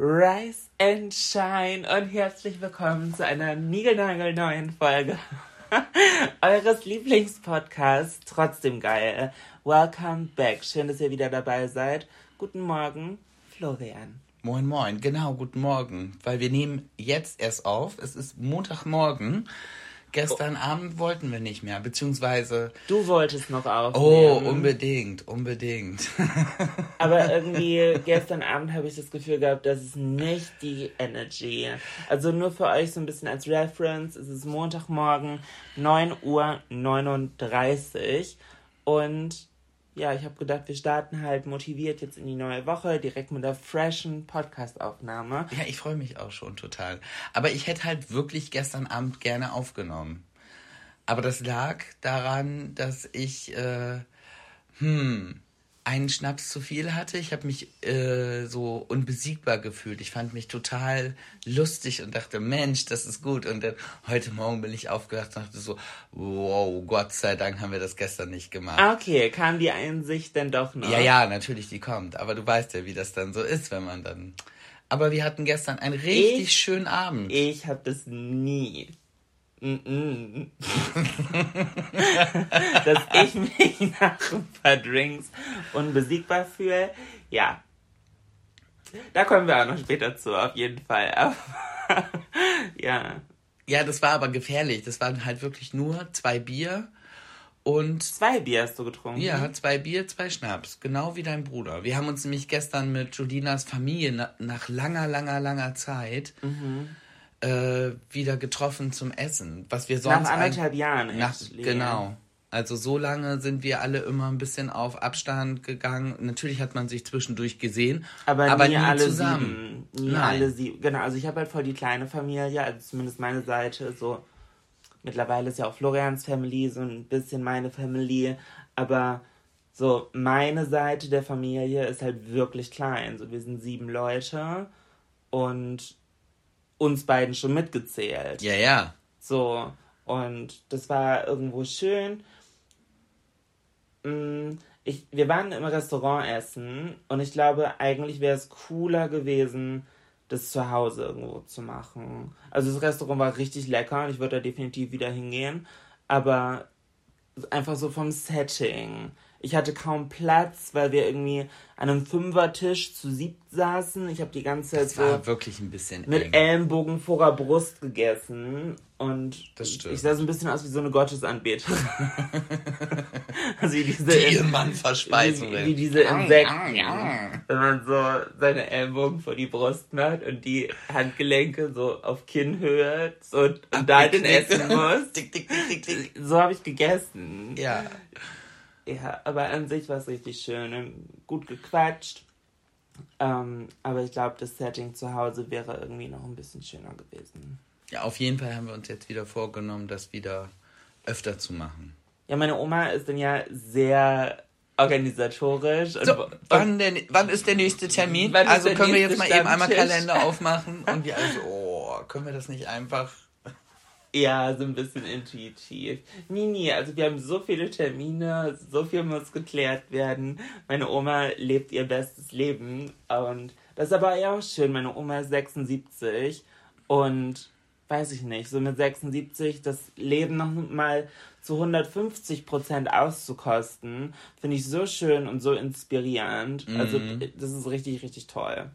Rise and Shine und herzlich willkommen zu einer niegelnagelneuen Folge eures Lieblingspodcasts. Trotzdem geil. Welcome back. Schön, dass ihr wieder dabei seid. Guten Morgen, Florian. Moin, moin, genau, guten Morgen. Weil wir nehmen jetzt erst auf. Es ist Montagmorgen. Gestern Abend wollten wir nicht mehr, beziehungsweise. Du wolltest noch Oh, aufnehmen. unbedingt, unbedingt. Aber irgendwie gestern Abend habe ich das Gefühl gehabt, das ist nicht die Energy. Also nur für euch so ein bisschen als Reference. Es ist Montagmorgen, 9 Uhr 39. Und ja, ich habe gedacht, wir starten halt motiviert jetzt in die neue Woche, direkt mit der freshen Podcast-Aufnahme. ja, ich freue mich auch schon total. Aber ich hätte halt wirklich gestern Abend gerne aufgenommen. Aber das lag daran, dass ich, äh, hm, einen Schnaps zu viel hatte. Ich habe mich äh, so unbesiegbar gefühlt. Ich fand mich total lustig und dachte, Mensch, das ist gut. Und dann heute Morgen bin ich aufgewacht und dachte so, wow, Gott sei Dank haben wir das gestern nicht gemacht. Ah, Okay, kam die Einsicht denn doch noch? Ja, ja, natürlich, die kommt. Aber du weißt ja, wie das dann so ist, wenn man dann. Aber wir hatten gestern einen richtig Ich- schönen Abend. Ich habe das nie. Dass ich mich nach ein paar Drinks unbesiegbar fühle. Ja. Da kommen wir auch noch später zu, auf jeden Fall. Aber, ja. Ja, das war aber gefährlich. Das waren halt wirklich nur zwei Bier und Zwei Bier hast du getrunken. ja, zwei Bier, zwei Schnaps. Genau wie dein Bruder. Wir haben uns nämlich gestern mit Julinas Familie na, nach langer, langer, langer Zeit Mhm. Äh, wieder getroffen zum Essen. Was wir sonst Nach anderthalb Jahren. Nach, genau. Also so lange sind wir alle immer ein bisschen auf Abstand gegangen. Natürlich hat man sich zwischendurch gesehen, Aber, aber nie, nie alle zusammen. sieben. Nie Nein. alle sieben. Genau, also ich habe halt voll die kleine Familie, also zumindest meine Seite. So mittlerweile ist ja auch Florians Family so ein bisschen meine Family, aber so meine Seite der Familie ist halt wirklich klein. So wir sind sieben Leute und uns beiden schon mitgezählt. Ja, ja. So, und das war irgendwo schön. Mm, Ich, wir waren im Restaurant essen und ich glaube, eigentlich wäre es cooler gewesen, das zu Hause irgendwo zu machen. Also das Restaurant war richtig lecker und ich würde da definitiv wieder hingehen, aber einfach so vom Setting. Ich hatte kaum Platz, weil wir irgendwie an einem Fünfertisch zu siebt saßen. Ich habe die ganze Zeit so war wirklich ein bisschen mit eng. Ellenbogen vor der Brust gegessen und Das stimmt. ich sah so ein bisschen aus wie so eine Gottesanbeterin. also wie diese, Die Mann wie, wie diese Insekten. Wenn man so seine Ellenbogen vor die Brust macht und die Handgelenke so auf Kinnhöhe so und da den essen muss. Tick, tick, tick. So habe ich gegessen. Ja. Ja, aber an sich war es richtig schön und gut gequatscht. Ähm, aber ich glaube, das Setting zu Hause wäre irgendwie noch ein bisschen schöner gewesen. ja, auf jeden Fall haben wir uns jetzt wieder vorgenommen, das wieder öfter zu machen. Ja, meine Oma ist dann ja sehr organisatorisch. So, und wann, denn, wann ist der nächste Termin? Also können wir jetzt mal eben einmal? Kalender aufmachen und wir also, oh, können wir das nicht einfach. Ja, so ein bisschen intuitiv. Nee, nee, also wir haben so viele Termine, so viel muss geklärt werden. Meine Oma lebt ihr bestes Leben und das ist aber ja auch schön. Meine Oma ist 76 und weiß ich nicht, so mit 76 das Leben noch mal zu 150 Prozent auszukosten, finde ich so schön und so inspirierend. Also das ist richtig, richtig toll.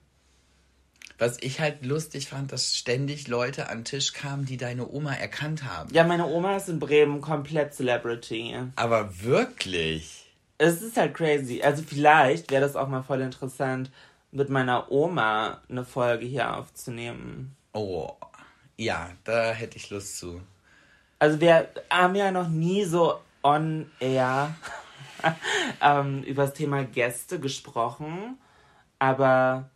Was ich halt lustig fand, dass ständig Leute an den Tisch kamen, die deine Oma erkannt haben. Ja, meine Oma ist in Bremen komplett Celebrity. Aber wirklich? Es ist halt crazy. Also vielleicht wäre das auch mal voll interessant, mit meiner Oma eine Folge hier aufzunehmen. Oh, ja, da hätte ich Lust zu. Also wir haben ja noch nie so on air ähm, über das Thema Gäste gesprochen, aber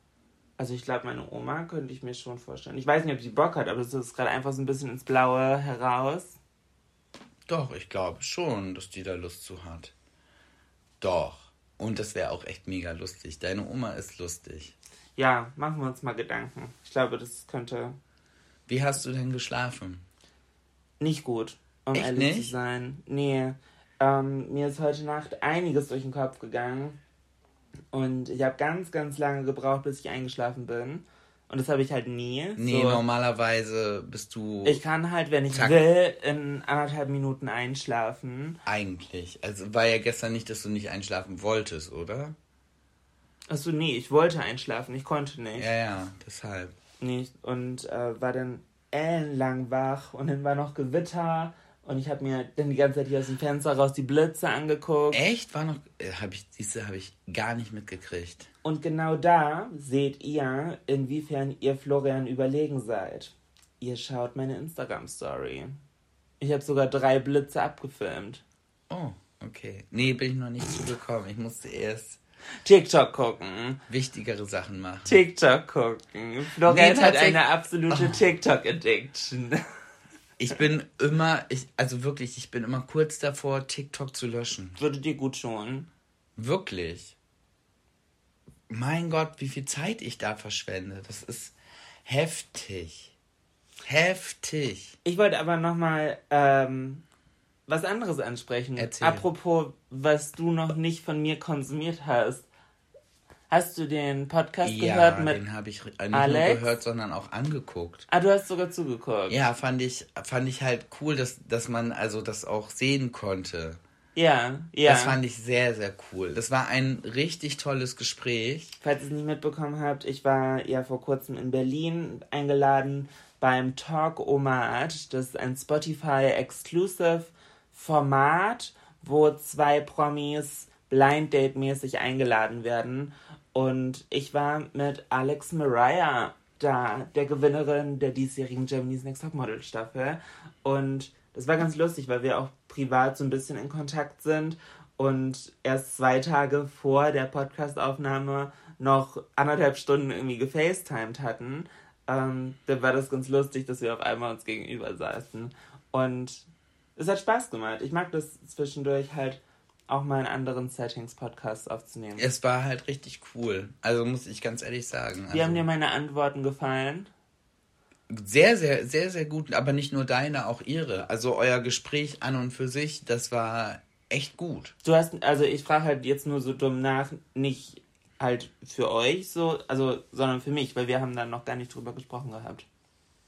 also ich glaube, meine Oma könnte ich mir schon vorstellen. Ich weiß nicht, ob sie Bock hat, aber das ist gerade einfach so ein bisschen ins Blaue heraus. Doch, ich glaube schon, dass die da Lust zu hat. Doch. Und das wäre auch echt mega lustig. Deine Oma ist lustig. Ja, machen wir uns mal Gedanken. Ich glaube, das könnte Wie hast du denn geschlafen? nicht gut, um Echt ehrlich nicht? zu sein. Nee. Ähm, mir ist heute Nacht einiges durch den Kopf gegangen. Und ich habe ganz, ganz lange gebraucht, bis ich eingeschlafen bin. Und das habe ich halt nie. Nee, so, normalerweise bist du Ich kann halt, wenn ich Zack. will, in anderthalb Minuten einschlafen. eigentlich. Also war ja gestern nicht, dass du nicht einschlafen wolltest, oder? Achso, nee, ich wollte einschlafen, ich konnte nicht. Ja, ja, deshalb. nicht und äh, war dann ellenlang wach und dann war noch Gewitter und ich habe mir dann die ganze Zeit hier aus dem Fenster raus die Blitze angeguckt. Echt? War noch. Äh, hab ich, diese habe ich gar nicht mitgekriegt. Und genau da seht ihr, inwiefern ihr Florian überlegen seid. Ihr schaut meine Instagram-Story. Ich habe sogar drei Blitze abgefilmt. Oh, okay. Nee, bin ich noch nicht zugekommen. Ich musste erst TikTok gucken. wichtigere Sachen machen. TikTok gucken. Florian Nee, hat eine absolute TikTok-Addiction. Ich bin immer, ich, also wirklich, ich bin immer kurz davor, TikTok zu löschen. Würde dir gut tun. Wirklich. Mein Gott, wie viel Zeit ich da verschwende. Das ist heftig. Heftig. Ich wollte aber nochmal ähm, was anderes ansprechen. Erzähl. Apropos, was du noch nicht von mir konsumiert hast. Hast du den Podcast Ja, gehört mit. den habe ich nicht Alex? nur gehört, sondern auch angeguckt. Ah, du hast sogar zugeguckt. Ja, fand ich, fand ich halt cool, dass, dass man also das auch sehen konnte. ja. ja. Das fand ich sehr, sehr cool. Das war ein richtig tolles Gespräch. Falls ihr es nicht mitbekommen habt, ich war ja vor kurzem in Berlin eingeladen beim Talk Omat. Das ist ein Spotify-Exclusive Format, wo zwei Promis Blind Date-mäßig eingeladen werden. Und ich war mit Alex Mariah da, der Gewinnerin der diesjährigen Germany's Next Topmodel Staffel. Und das war ganz lustig, weil wir auch privat so ein bisschen in Kontakt sind und erst zwei Tage vor der Podcastaufnahme noch anderthalb Stunden irgendwie gefacetimed hatten. Ähm, da war das ganz lustig, dass wir auf einmal uns gegenüber saßen. Und es hat Spaß gemacht. Ich mag das zwischendurch halt auch mal in anderen Settings Podcasts aufzunehmen. Es war halt richtig cool. Also muss ich ganz ehrlich sagen. Wie haben Also dir meine Antworten gefallen? sehr, sehr, sehr, sehr gut. Aber nicht nur deine, auch ihre. Also euer Gespräch an und für sich, das war echt gut. Du hast, also ich frage halt jetzt nur so dumm nach, nicht halt für euch so, also, sondern für mich, weil wir haben dann noch gar nicht drüber gesprochen gehabt.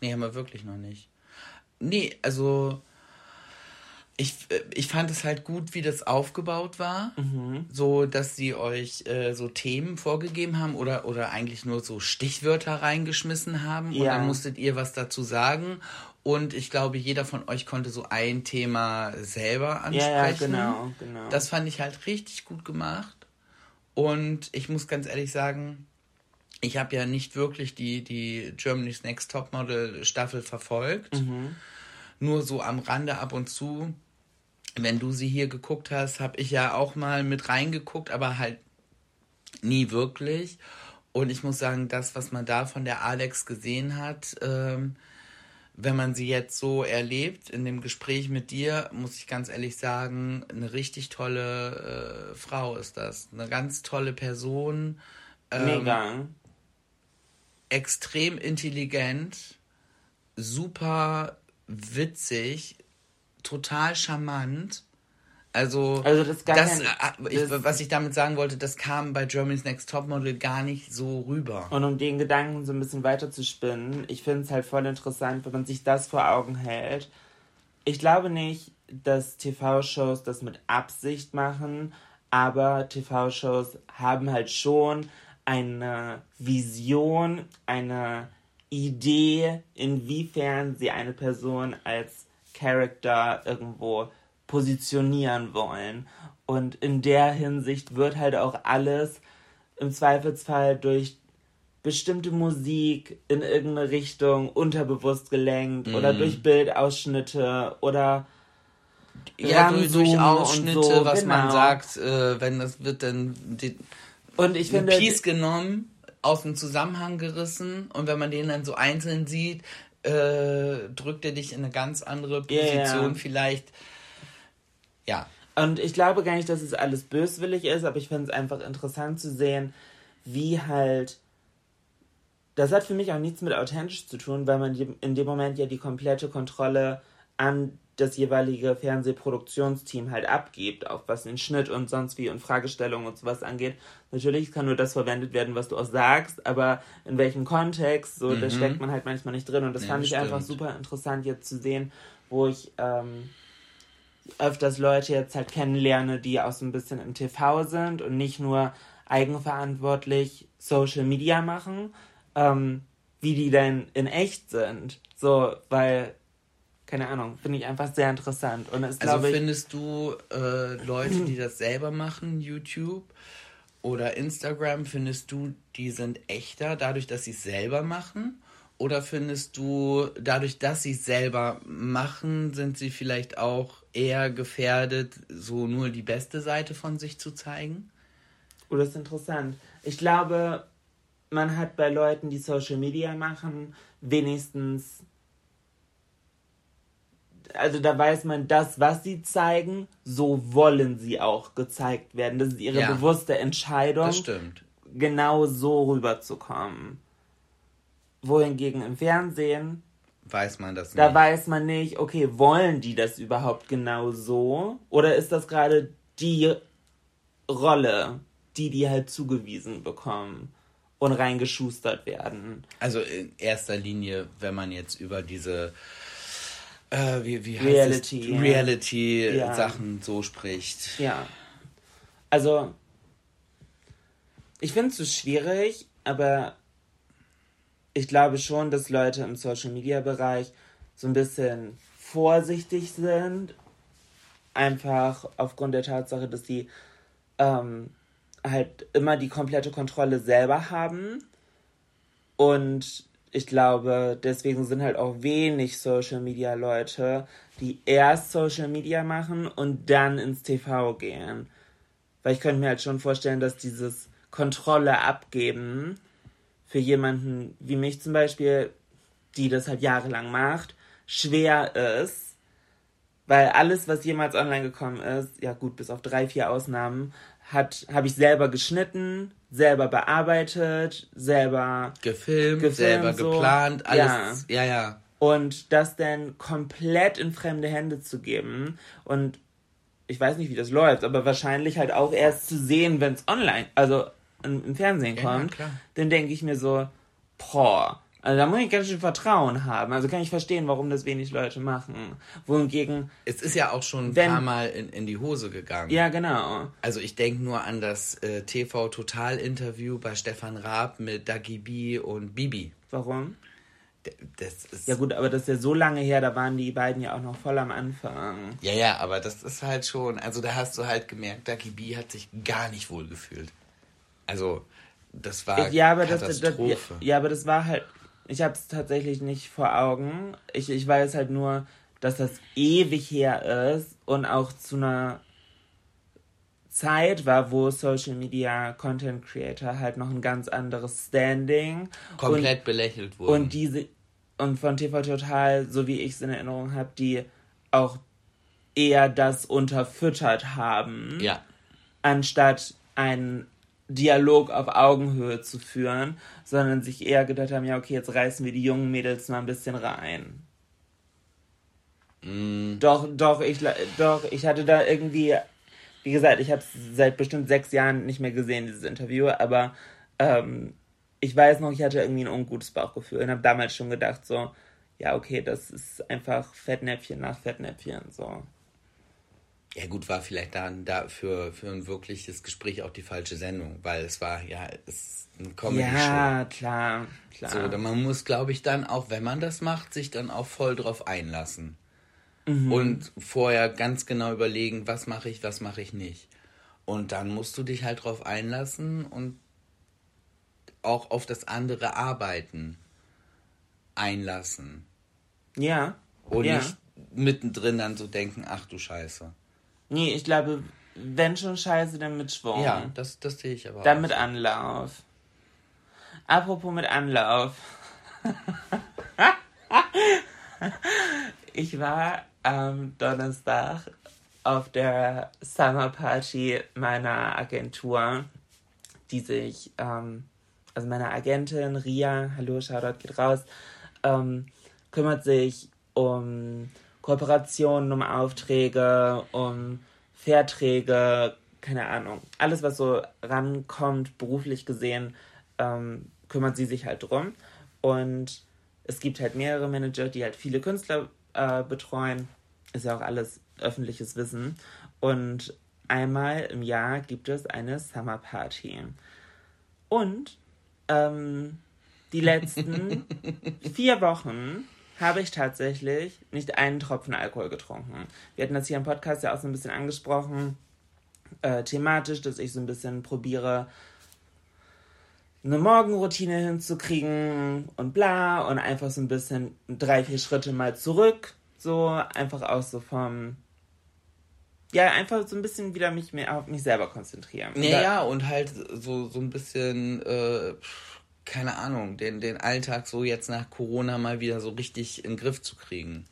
Nee, haben wir wirklich noch nicht. Nee, also ich, äh, ich fand es halt gut, wie das aufgebaut war. So, dass sie euch äh, so Themen vorgegeben haben oder, oder eigentlich nur so Stichwörter reingeschmissen haben. Und Ja. dann musstet ihr was dazu sagen. Und ich glaube, jeder von euch konnte so ein Thema selber ansprechen. Ja, ja, genau, genau. Das fand ich halt richtig gut gemacht. Und ich muss ganz ehrlich sagen, ich habe ja nicht wirklich die, die Germany's Next Topmodel Staffel verfolgt. Nur so am Rande ab und zu. Wenn du sie hier geguckt hast, habe ich ja auch mal mit reingeguckt, aber halt nie wirklich. Und ich muss sagen, das, was man da von der Alex gesehen hat, ähm, wenn man sie jetzt so erlebt, in dem Gespräch mit dir, muss ich ganz ehrlich sagen, eine richtig tolle äh, Frau ist das. Eine ganz tolle Person. Ähm, Mega. extrem intelligent, super witzig, total charmant. Also, Also das das, äh, ich, das- was ich damit sagen wollte, das kam bei Germany's Next Topmodel gar nicht so rüber. Und um den Gedanken so ein bisschen weiter zu spinnen, ich finde es halt voll interessant, wenn man sich das vor Augen hält. Ich glaube nicht, dass TV-Shows das mit Absicht machen, aber TV-Shows haben halt schon eine Vision, eine Idee, inwiefern sie eine Person als Character irgendwo positionieren wollen. Und in der Hinsicht wird halt auch alles im Zweifelsfall durch bestimmte Musik in irgendeine Richtung unterbewusst gelenkt oder durch Bildausschnitte oder Ja, durch, durch Ausschnitte, so, was man genau. sagt, äh, wenn das wird dann die, Und ich finde, Piece genommen, aus dem Zusammenhang gerissen und wenn man den dann so einzeln sieht, äh, drückt er dich in eine ganz andere. Position vielleicht. Ja, Und ich glaube gar nicht, dass es alles böswillig ist, aber ich finde es einfach interessant zu sehen, wie halt. Das hat für mich auch nichts mit authentisch zu tun, weil man in dem Moment ja die komplette Kontrolle an das jeweilige Fernsehproduktionsteam halt abgibt, auch was den Schnitt und sonst wie und Fragestellungen und sowas angeht. Natürlich kann nur das verwendet werden, was du auch sagst, aber in welchem Kontext, so, da steckt man halt manchmal nicht drin. Und das Ja, fand ich einfach super interessant jetzt zu sehen, wo ich ähm, öfters Leute jetzt halt kennenlerne, die auch so ein bisschen im TV sind und nicht nur eigenverantwortlich Social Media machen, ähm, wie die denn in echt sind. So, weil, keine Ahnung, finde ich einfach sehr interessant. Und es also findest du äh, Leute, die das selber machen, YouTube oder Instagram, findest du, die sind echter dadurch, dass sie es selber machen? Oder findest du, dadurch, dass sie es selber machen, sind sie vielleicht auch eher gefährdet, so nur die beste Seite von sich zu zeigen? Oh, das ist interessant. Ich glaube, man hat bei Leuten, die Social Media machen, wenigstens. Also da weiß man, das, was sie zeigen, so wollen sie auch gezeigt werden. Das ist ihre Ja. bewusste Entscheidung, Das stimmt. genau so rüberzukommen. Wohingegen im Fernsehen, Weiß man das da nicht. weiß man nicht, okay, wollen die das überhaupt genau so? Oder ist das gerade die Rolle, die die halt zugewiesen bekommen und reingeschustert werden? Also in erster Linie, wenn man jetzt über diese äh, wie, wie Reality, es? ja. Reality-Sachen so spricht. Ja. Also, ich finde es so schwierig, aber ich glaube schon, dass Leute im Social Media Bereich so ein bisschen vorsichtig sind. Einfach aufgrund der Tatsache, dass sie ähm, halt immer die komplette Kontrolle selber haben. Und ich glaube, deswegen sind halt auch wenig Social Media Leute, die erst Social Media machen und dann ins TV gehen. Weil ich könnte mir halt schon vorstellen, dass dieses Kontrolle abgeben für jemanden wie mich zum Beispiel, die das halt jahrelang macht, schwer ist. Weil alles, was jemals online gekommen ist, ja gut, bis auf drei, vier Ausnahmen, hat, habe ich selber geschnitten, selber bearbeitet, selber Gefilmt, Gefilmt, selber so. geplant, alles. Ja, ja. und das dann komplett in fremde Hände zu geben und ich weiß nicht, wie das läuft, aber wahrscheinlich halt auch erst zu sehen, wenn es online, also im, im Fernsehen Ja, ja, kommt, klar. dann denke ich mir so, boah, also da muss ich ganz schön Vertrauen haben. Also kann ich verstehen, warum das wenig Leute machen. Wohingegen, Es ist ja auch schon ein Wenn- paar Mal in, in die Hose gegangen. ja genau, Also ich denke nur an das äh, TV-Total-Interview bei Stefan Raab mit Dagi B und Bibi. warum? Das ist, Ja gut, aber das ist ja so lange her, da waren die beiden ja auch noch voll am Anfang. Ja, ja, aber das ist halt schon, also da hast du halt gemerkt, Dagi B hat sich gar nicht wohl gefühlt. Also, das war Ja, aber das, das, ja, Katastrophe. ja, aber das war halt. Ich habe es tatsächlich nicht vor Augen. Ich, ich weiß halt nur, dass das ewig her ist und auch zu einer Zeit war, wo Social Media Content Creator halt noch ein ganz anderes Standing Komplett belächelt und, wurden. und diese und von TV Total, so wie ich es in Erinnerung habe, die auch eher das unterfüttert haben ja, anstatt einen Dialog auf Augenhöhe zu führen, sondern sich eher gedacht haben, ja, okay, jetzt reißen wir die jungen Mädels mal ein bisschen rein. Mm. Doch, doch, ich, doch, ich hatte da irgendwie, wie gesagt, ich habe es seit bestimmt sechs Jahren nicht mehr gesehen, dieses Interview, aber ähm, ich weiß noch, ich hatte irgendwie ein ungutes Bauchgefühl und habe damals schon gedacht, so, ja, okay, das ist einfach Fettnäpfchen nach Fettnäpfchen, so. Ja gut, war vielleicht dann da für, ein wirkliches Gespräch auch die falsche Sendung, weil es war ja es ist eine Comedy-Show. Ja, klar, klar. So, man muss, glaube ich, dann auch, wenn man das macht, sich dann auch voll drauf einlassen. Mhm. Und vorher ganz genau überlegen, was mache ich, was mache ich nicht. Und dann musst du dich halt drauf einlassen und auch auf das andere Arbeiten einlassen. ja. Und ja. nicht mittendrin dann so denken, ach du Scheiße. Nee, ich glaube, wenn schon Scheiße, dann mit Schwung. Ja, das, das sehe ich aber Dann auch. mit Anlauf. Apropos mit Anlauf. ich war am Donnerstag auf der Summer Party meiner Agentur, die sich, ähm, also meine Agentin Ria, hallo, Shoutout geht raus, ähm, kümmert sich um Kooperationen, um Aufträge, um Verträge, keine Ahnung, alles, was so rankommt, beruflich gesehen, ähm, kümmert sie sich halt drum. Und es gibt halt mehrere Manager, die halt viele Künstler äh, betreuen. Ist ja auch alles öffentliches Wissen. Und einmal im Jahr gibt es eine Summer Party. Und ähm, die letzten vier Wochen habe ich tatsächlich nicht einen Tropfen Alkohol getrunken. Wir hatten das hier im Podcast ja auch so ein bisschen angesprochen, äh, thematisch, dass ich so ein bisschen probiere, eine Morgenroutine hinzukriegen und bla und einfach so ein bisschen drei, vier Schritte mal zurück. So einfach auch so vom. Ja, einfach so ein bisschen wieder mich mehr auf mich selber konzentrieren. Ja, ja, und halt so, so ein bisschen, äh, keine Ahnung, den, den Alltag so jetzt nach Corona mal wieder so richtig in den Griff zu kriegen.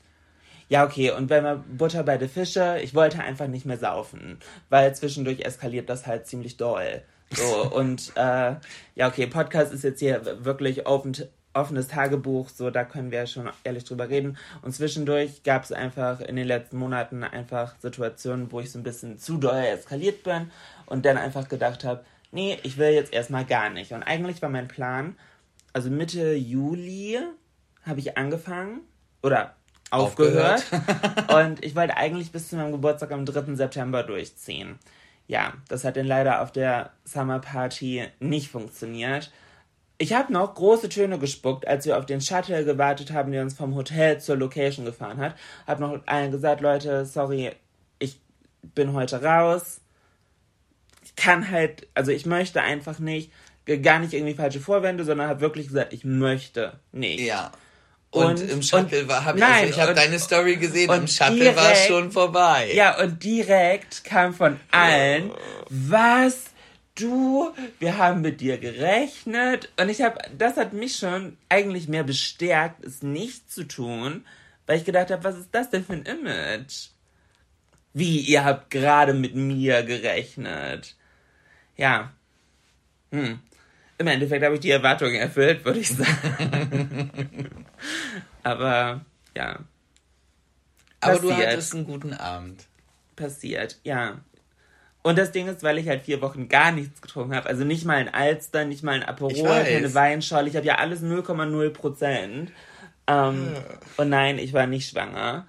Ja, okay, und wenn man Butter bei der Fische, ich wollte einfach nicht mehr saufen, weil zwischendurch eskaliert das halt ziemlich doll. So, und äh, ja, okay, Podcast ist jetzt hier wirklich offen, offenes Tagebuch, so da können wir schon ehrlich drüber reden. Und zwischendurch gab es einfach in den letzten Monaten einfach Situationen, wo ich so ein bisschen zu doll eskaliert bin und dann einfach gedacht habe, nee, ich will jetzt erstmal gar nicht. Und eigentlich war mein Plan, also Mitte Juli habe ich angefangen oder aufgehört. und ich wollte eigentlich bis zu meinem Geburtstag am 3. September durchziehen. Ja, das hat dann leider auf der Summer Party nicht funktioniert. Ich habe noch große Töne gespuckt, als wir auf den Shuttle gewartet haben, der uns vom Hotel zur Location gefahren hat. Hab noch allen gesagt, Leute, sorry, ich bin heute raus. Kann halt, also ich möchte einfach nicht, gar nicht irgendwie falsche Vorwände, sondern habe wirklich gesagt, ich möchte nicht. Ja. Und, Und- im Shuttle war, hab nein, ich, ich habe deine Story gesehen, im Shuttle war direkt- schon vorbei. Ja, und direkt kam von allen, was du, wir haben mit dir gerechnet. Und ich habe, das hat mich schon eigentlich mehr bestärkt, es nicht zu tun, weil ich gedacht habe, was ist das denn für ein Image? Wie, ihr habt gerade mit mir gerechnet? Ja. Hm. Im Endeffekt habe ich die Erwartungen erfüllt, würde ich sagen. Aber ja, Aber du passiert. hattest einen guten Abend. passiert, ja. Und das Ding ist, weil ich halt vier Wochen gar nichts getrunken habe, also nicht mal ein Alster, nicht mal ein Aperol, keine Weinschorle, ich habe ja alles 0,0 Prozent. Ähm, und nein, ich war nicht schwanger.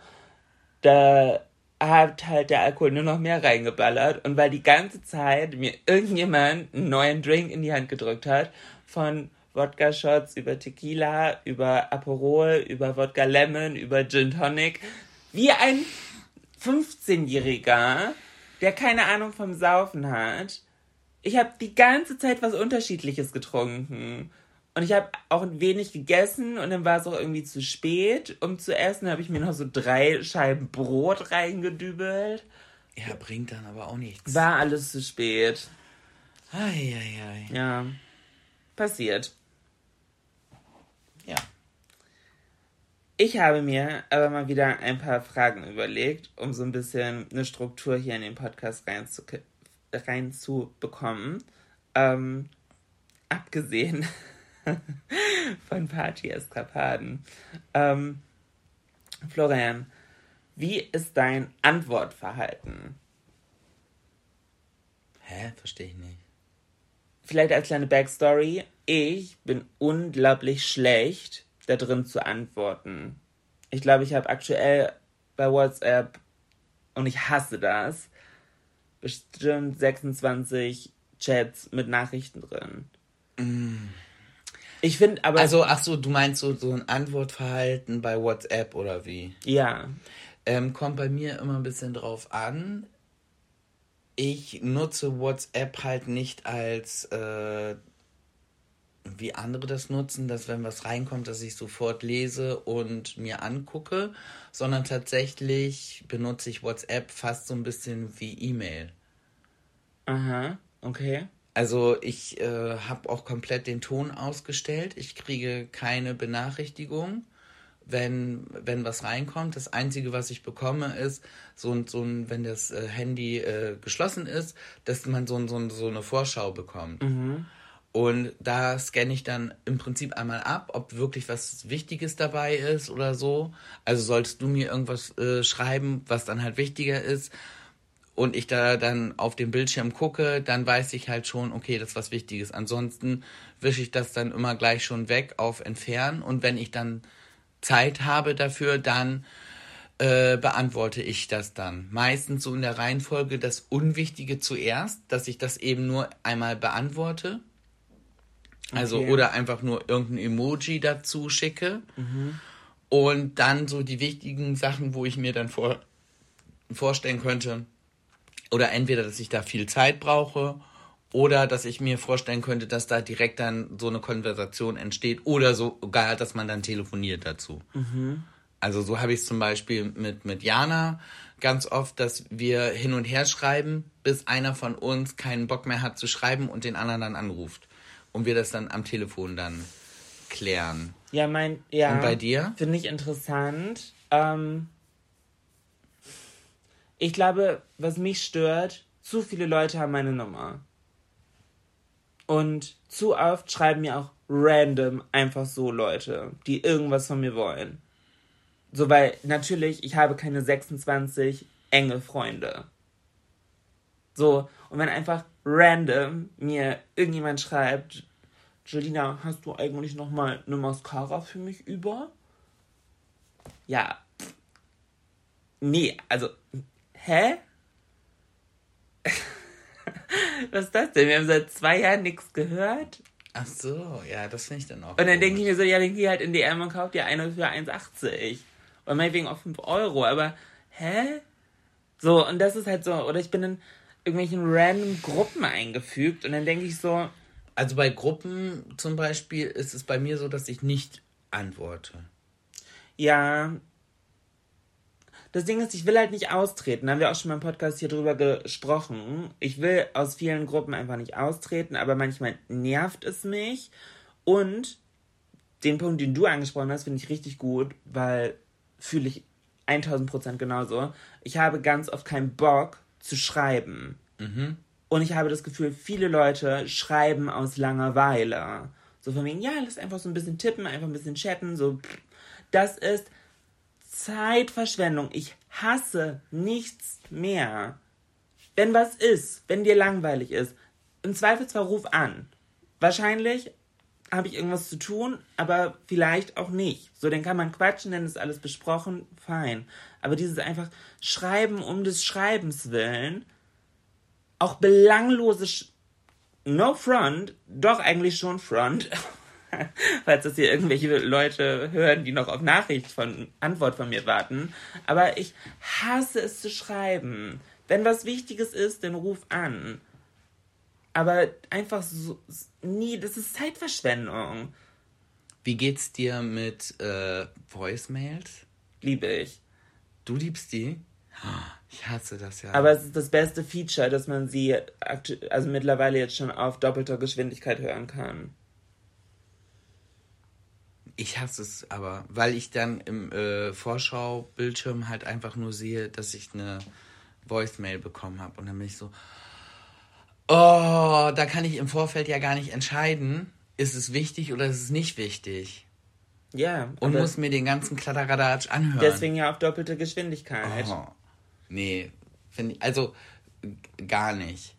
Da hat halt der Alkohol nur noch mehr reingeballert und weil die ganze Zeit mir irgendjemand einen neuen Drink in die Hand gedrückt hat, von Wodka-Shots über Tequila, über Aperol, über Wodka Lemon, über Gin Tonic, wie ein 15-Jähriger, der keine Ahnung vom Saufen hat. Ich habe die ganze Zeit was Unterschiedliches getrunken. Und ich habe auch wenig gegessen und dann war es auch irgendwie zu spät, um zu essen. Da habe ich mir noch so drei Scheiben Brot reingedübelt. Ja, bringt dann aber auch nichts. War alles zu spät. Eieiei. Ja. Passiert. Ja. Ich habe mir aber mal wieder ein paar Fragen überlegt, um so ein bisschen eine Struktur hier in den Podcast reinzubekommen. reinzubekommen. Ähm, abgesehen von Party-Eskapaden. Ähm, Florian, Wie ist dein Antwortverhalten? Hä? Verstehe ich nicht. Vielleicht als kleine Backstory. Ich bin unglaublich schlecht, da drin zu antworten. Ich glaube, ich habe aktuell bei WhatsApp, und ich hasse das, bestimmt 26 Chats mit Nachrichten drin. Mm. Ich finde aber. Also, ach so, du meinst so, so ein Antwortverhalten bei WhatsApp oder wie? Ja. Ähm, kommt bei mir immer ein bisschen drauf an. Ich nutze WhatsApp halt nicht als, äh, wie andere das nutzen, dass wenn was reinkommt, dass ich sofort lese und mir angucke, sondern tatsächlich benutze ich WhatsApp fast so ein bisschen wie E-Mail. Aha, okay. Also ich äh, habe auch komplett den Ton ausgestellt. Ich kriege keine Benachrichtigung, wenn, wenn was reinkommt. Das Einzige, was ich bekomme, ist, so, ein, so ein, wenn das äh, Handy äh, geschlossen ist, dass man so, ein, so, ein, so eine Vorschau bekommt. Mhm. Und da scanne ich dann im Prinzip einmal ab, ob wirklich was Wichtiges dabei ist oder so. Also solltest du mir irgendwas äh, schreiben, was dann halt wichtiger ist und ich da dann auf dem Bildschirm gucke, dann weiß ich halt schon, okay, das ist was Wichtiges. Ansonsten wische ich das dann immer gleich schon weg auf Entfernen und wenn ich dann Zeit habe dafür, dann äh, beantworte ich das dann. Meistens so in der Reihenfolge das Unwichtige zuerst, dass ich das eben nur einmal beantworte also Okay. oder einfach nur irgendein Emoji dazu schicke. Mhm. Und dann so die wichtigen Sachen, wo ich mir dann vor, vorstellen könnte, oder entweder, dass ich da viel Zeit brauche, oder dass ich mir vorstellen könnte, dass da direkt dann so eine Konversation entsteht, oder sogar, dass man dann telefoniert dazu. Also so habe ich es zum Beispiel mit, mit Jana ganz oft, dass wir hin und her schreiben, bis einer von uns keinen Bock mehr hat zu schreiben und den anderen dann anruft. Und wir das dann am Telefon dann klären. Ja, mein, ja. Und bei dir? Finde ich interessant. Ähm, ich glaube, was mich stört, zu viele Leute haben meine Nummer. Und zu oft schreiben mir auch random einfach so Leute, die irgendwas von mir wollen. So, weil natürlich, ich habe keine 26 enge Freunde. So, und wenn einfach random mir irgendjemand schreibt, Julina, hast du eigentlich noch mal eine Mascara für mich über? Ja. Nee, also, hä? Was ist das denn? Wir haben seit zwei Jahren nichts gehört. Ach so, ja, das finde ich dann auch. Und dann denke ich mir so, ja, dann geh halt in DM und kauf dir eine für 1,80. Und meinetwegen auch 5 Euro. Aber, hä? So, und das ist halt so, oder ich bin in irgendwelchen random Gruppen eingefügt und dann denke ich so, Also bei Gruppen zum Beispiel ist es bei mir so, dass ich nicht antworte. ja. Das Ding ist, ich will halt nicht austreten. Da haben wir auch schon mal im Podcast hier drüber gesprochen. Ich will aus vielen Gruppen einfach nicht austreten, aber manchmal nervt es mich. Und den Punkt, den du angesprochen hast, finde ich richtig gut, weil fühle ich 1000 Prozent genauso. Ich habe ganz oft keinen Bock zu schreiben. Und ich habe das Gefühl, viele Leute schreiben aus Langeweile. So von wegen, ja, lass einfach so ein bisschen tippen, einfach ein bisschen chatten, so. Das ist Zeitverschwendung. Ich hasse nichts mehr. Wenn was ist, wenn dir langweilig ist, im Zweifelsfall ruf an. Wahrscheinlich habe ich irgendwas zu tun, aber vielleicht auch nicht. So, dann kann man quatschen, dann ist alles besprochen, fein. Aber dieses einfach Schreiben um des Schreibens willen, auch belanglose, Sch no front, doch eigentlich schon front, falls das hier irgendwelche Leute hören, die noch auf Nachricht von, Antwort von mir warten. Aber ich hasse es zu schreiben. Wenn was Wichtiges ist, dann ruf an. Aber einfach so, nie, das ist Zeitverschwendung. Wie geht's dir mit äh, Voicemails? Liebe ich. Du liebst die? Ich hasse das ja. Aber es ist das beste Feature, dass man sie also mittlerweile jetzt schon auf doppelter Geschwindigkeit hören kann. Ich hasse es aber, weil ich dann im äh, Vorschaubildschirm halt einfach nur sehe, dass ich eine Voicemail bekommen habe. Und dann bin ich so, oh, da kann ich im Vorfeld ja gar nicht entscheiden, ist es wichtig oder ist es nicht wichtig. Ja. Und muss mir den ganzen Kladderadatsch anhören. deswegen ja auf doppelte Geschwindigkeit. Oh, nee, ich, also gar nicht.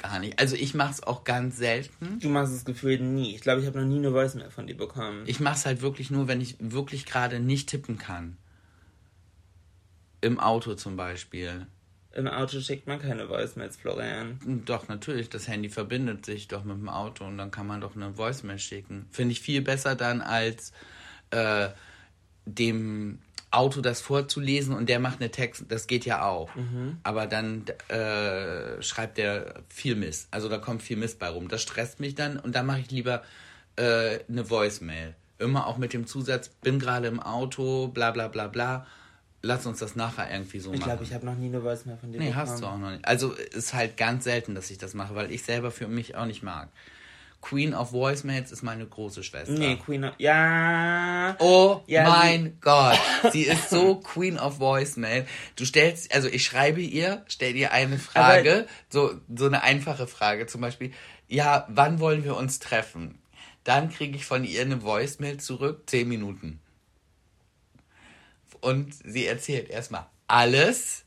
Gar nicht. Also ich mache es auch ganz selten. Du machst das Gefühl nie. Ich glaube, ich habe noch nie eine Voice mehr von dir bekommen. Ich mache es halt wirklich nur, wenn ich wirklich gerade nicht tippen kann. Im Auto zum Beispiel. Im Auto schickt man keine Voicemails, Florian. Doch, natürlich, das Handy verbindet sich doch mit dem Auto und dann kann man doch eine Voicemail schicken. Finde ich viel besser dann als äh, dem Auto das vorzulesen und der macht eine Text, das geht ja auch. Aber dann äh, schreibt der viel Mist. Also da kommt viel Mist bei rum. Das stresst mich dann und dann mache ich lieber äh, eine Voicemail. Immer auch mit dem Zusatz, bin gerade im Auto, bla bla bla bla. Lass uns das nachher irgendwie so Ich machen. glaube, ich habe noch nie eine Voicemail von dir Nee, bekommen. hast du auch noch nicht. Also ist halt ganz selten, dass ich das mache, weil ich selber für mich auch nicht mag. Queen of Voicemails ist meine große Schwester. Nee, Queen of... Ja... Oh Ja, mein Gott, sie ist so Queen of Voicemail. Du stellst, also ich schreibe ihr, stell ihr eine Frage, so, so eine einfache Frage, zum Beispiel, ja, wann wollen wir uns treffen? Dann kriege ich von ihr eine Voicemail zurück, zehn Minuten. Und sie erzählt erstmal alles.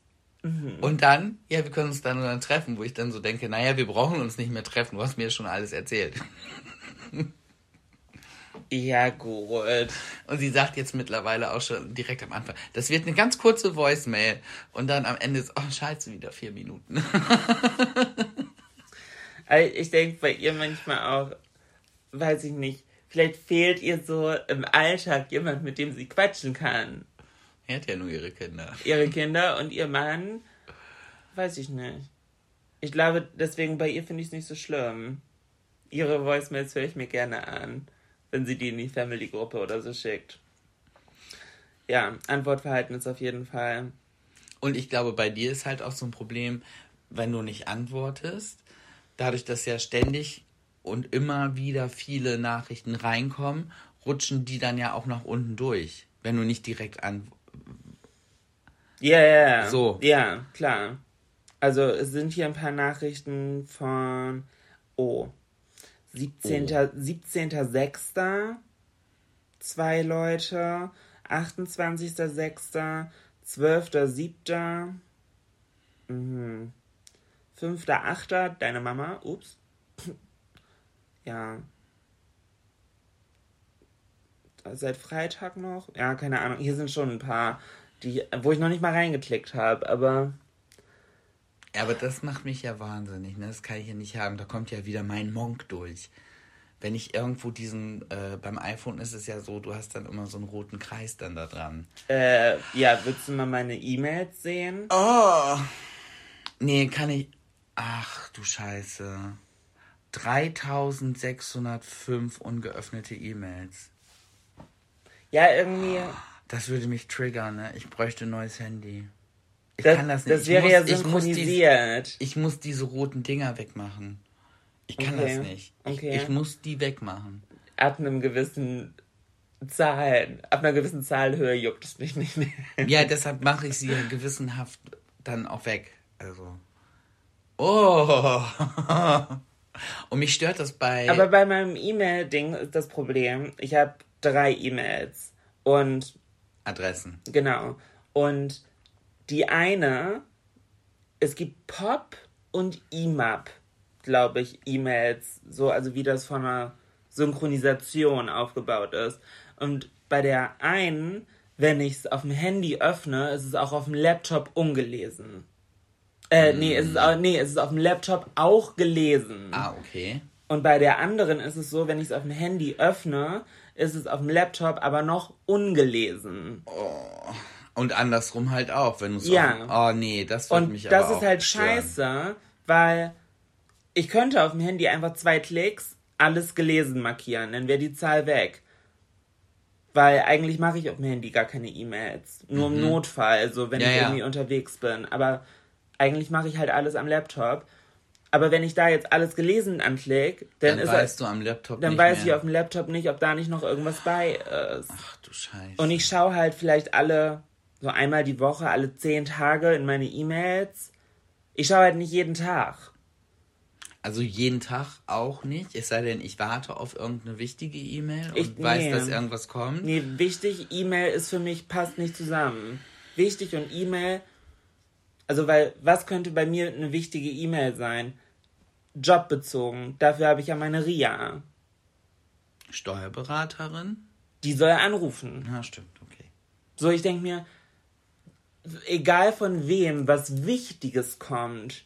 Und dann, ja, wir können uns dann und dann treffen, wo ich dann so denke, naja, wir brauchen uns nicht mehr treffen, du hast mir schon alles erzählt. Ja, gut. Und sie sagt jetzt mittlerweile auch schon direkt am Anfang, das wird eine ganz kurze Voicemail. Und dann am Ende ist, oh scheiße, wieder vier Minuten. Also ich denke bei ihr manchmal auch, weiß ich nicht, vielleicht fehlt ihr so im Alltag jemand, mit dem sie quatschen kann. Er hat ja nur ihre Kinder. Ihre Kinder und ihr Mann, weiß ich nicht. Ich glaube, deswegen bei ihr finde ich es nicht so schlimm. Ihre Voicemails höre ich mir gerne an, wenn sie die in die Family-Gruppe oder so schickt. Ja, Antwortverhalten ist auf jeden Fall. Und ich glaube, bei dir ist halt auch so ein Problem, wenn du nicht antwortest, dadurch, dass ja ständig und immer wieder viele Nachrichten reinkommen, rutschen die dann ja auch nach unten durch, wenn du nicht direkt antwortest. Ja, ja, ja. So. Ja, klar. Also es sind hier ein paar Nachrichten von oh 17. Oh. 17.06. Zwei Leute. 28.06. 12.07. Mhm. 5.08. Deine Mama. Ups. Ja. Seit Freitag noch? Ja, keine Ahnung. Hier sind schon ein paar, die, wo ich noch nicht mal reingeklickt habe, aber Ja, aber das macht mich ja wahnsinnig, ne? Das kann ich ja nicht haben. Da kommt ja wieder mein Monk durch. Wenn ich irgendwo diesen, äh, beim iPhone ist es ja so, du hast dann immer so einen roten Kreis dann da dran. äh, ja, willst du mal meine E-Mails sehen? Oh. Nee, kann ich. Ach du Scheiße. 3605 ungeöffnete E-Mails. Ja, irgendwie. Das würde mich triggern, ne? Ich bräuchte ein neues Handy. Ich Das, kann das nicht. das wäre ja ich muss die- synchronisiert. Ich muss diese roten Dinger wegmachen. Ich kann Okay. das nicht. Ich, Okay. ich muss die wegmachen. Ab einem gewissen Zahl, ab einer gewissen Zahlhöhe juckt es mich nicht mehr. Ja, deshalb mache ich sie ja gewissenhaft dann auch weg. Also. Oh. Und mich stört das bei. Aber bei meinem E-Mail-Ding ist das Problem, ich habe drei E-Mails. Und Adressen. Genau. Und die eine, es gibt Pop und IMAP, glaube ich, E-Mails, so, also wie das von einer Synchronisation aufgebaut ist. Und bei der einen, wenn ich es auf dem Handy öffne, ist es auch auf dem Laptop ungelesen. Äh, nee, es ist, au- nee, es ist auf dem Laptop auch gelesen. Ah, okay. Und bei der anderen ist es so, wenn ich es auf dem Handy öffne, ist es auf dem Laptop aber noch ungelesen. Und andersrum halt auch, wenn du es Ja. Oh nee, das wird Und mich das aber ist auch halt stören. scheiße, weil ich könnte auf dem Handy einfach zwei Klicks alles gelesen markieren, dann wäre die Zahl weg. Weil eigentlich mache ich auf dem Handy gar keine E-Mails. Nur im Notfall, also wenn Mhm. Ja, ich ja. irgendwie unterwegs bin. Aber eigentlich mache ich halt alles am Laptop. Aber wenn ich da jetzt alles gelesen anklick, dann, Dann ist weißt er, du am Laptop dann weiß mehr. ich auf dem Laptop nicht, ob da nicht noch irgendwas bei ist. Ach du Scheiße. Und ich schaue halt vielleicht alle, so einmal die Woche, alle zehn Tage in meine E-Mails. Ich schaue halt nicht jeden Tag. Also jeden Tag auch nicht, es sei denn, ich warte auf irgendeine wichtige E-Mail und Ich- weiß, nee. dass irgendwas kommt. Nee, wichtig, E-Mail ist für mich, passt nicht zusammen. Wichtig und E-Mail, also weil, was könnte bei mir eine wichtige E-Mail sein? Jobbezogen. Dafür habe ich ja meine RIA. Steuerberaterin? Die soll anrufen. Ja, stimmt, okay. So, ich denke mir, egal von wem was Wichtiges kommt,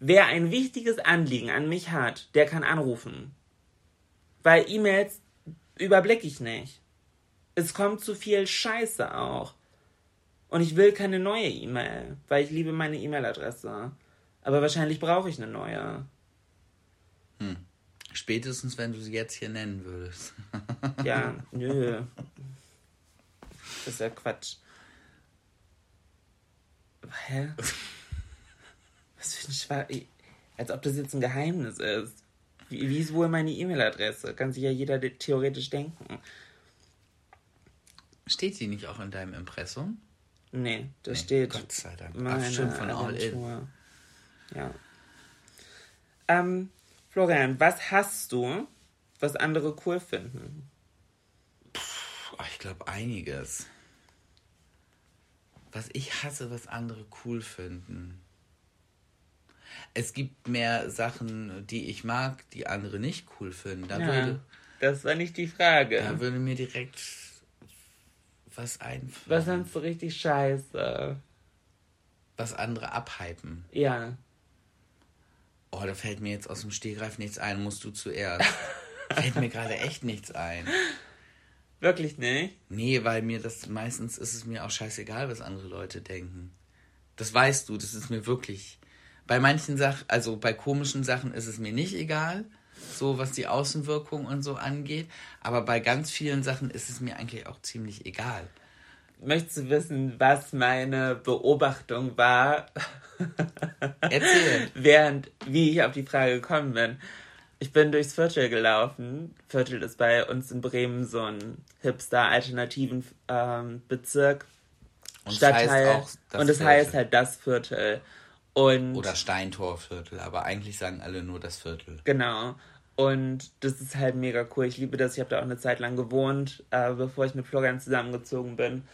wer ein wichtiges Anliegen an mich hat, der kann anrufen. Weil E-Mails überblicke ich nicht. Es kommt zu viel Scheiße auch. Und ich will keine neue E-Mail, weil ich liebe meine E-Mail-Adresse. Aber wahrscheinlich brauche ich eine neue. Spätestens, wenn du sie jetzt hier nennen würdest. Ja, nö. Das ist ja Quatsch. Hä? Was für ein Schwa... Als ob das jetzt ein Geheimnis ist. Wie, wie ist wohl meine E-Mail-Adresse? Kann sich ja jeder de- theoretisch denken. Steht sie nicht auch in deinem Impressum? Nee, das Nee, steht. Gott sei Dank. Ach, Meine stimmt, von All In. Ja. Ähm, Florian, was hast du, was andere cool finden? Oh, ich glaube einiges. Was ich hasse, was andere cool finden. Es gibt mehr Sachen, die ich mag, die andere nicht cool finden. Da, Ja, würde, das war nicht die Frage. da würde mir direkt was einfallen. Was fandst du richtig scheiße? was andere abhypen. Ja. Oh, da fällt mir jetzt aus dem Stegreif nichts ein. Musst du zuerst. fällt mir gerade echt nichts ein. Wirklich nicht? Nee, weil mir das meistens ist es mir auch scheißegal, was andere Leute denken. Das weißt du, das ist mir wirklich. Bei manchen Sachen, also bei komischen Sachen ist es mir nicht egal, so was die Außenwirkung und so angeht. Aber bei ganz vielen Sachen ist es mir eigentlich auch ziemlich egal. Möchtest du wissen, was meine Beobachtung war, Erzähl. während, wie ich auf die Frage gekommen bin? Ich bin durchs Viertel gelaufen. Viertel ist bei uns in Bremen so ein hipster-alternativen ähm, Bezirk. Und Stadtteil. heißt auch das und es Viertel. heißt halt das Viertel. Und Oder Steintorviertel, aber eigentlich sagen alle nur das Viertel. Genau. Und das ist halt mega cool. Ich liebe das. Ich habe da auch eine Zeit lang gewohnt, äh, bevor ich mit Florian zusammengezogen bin.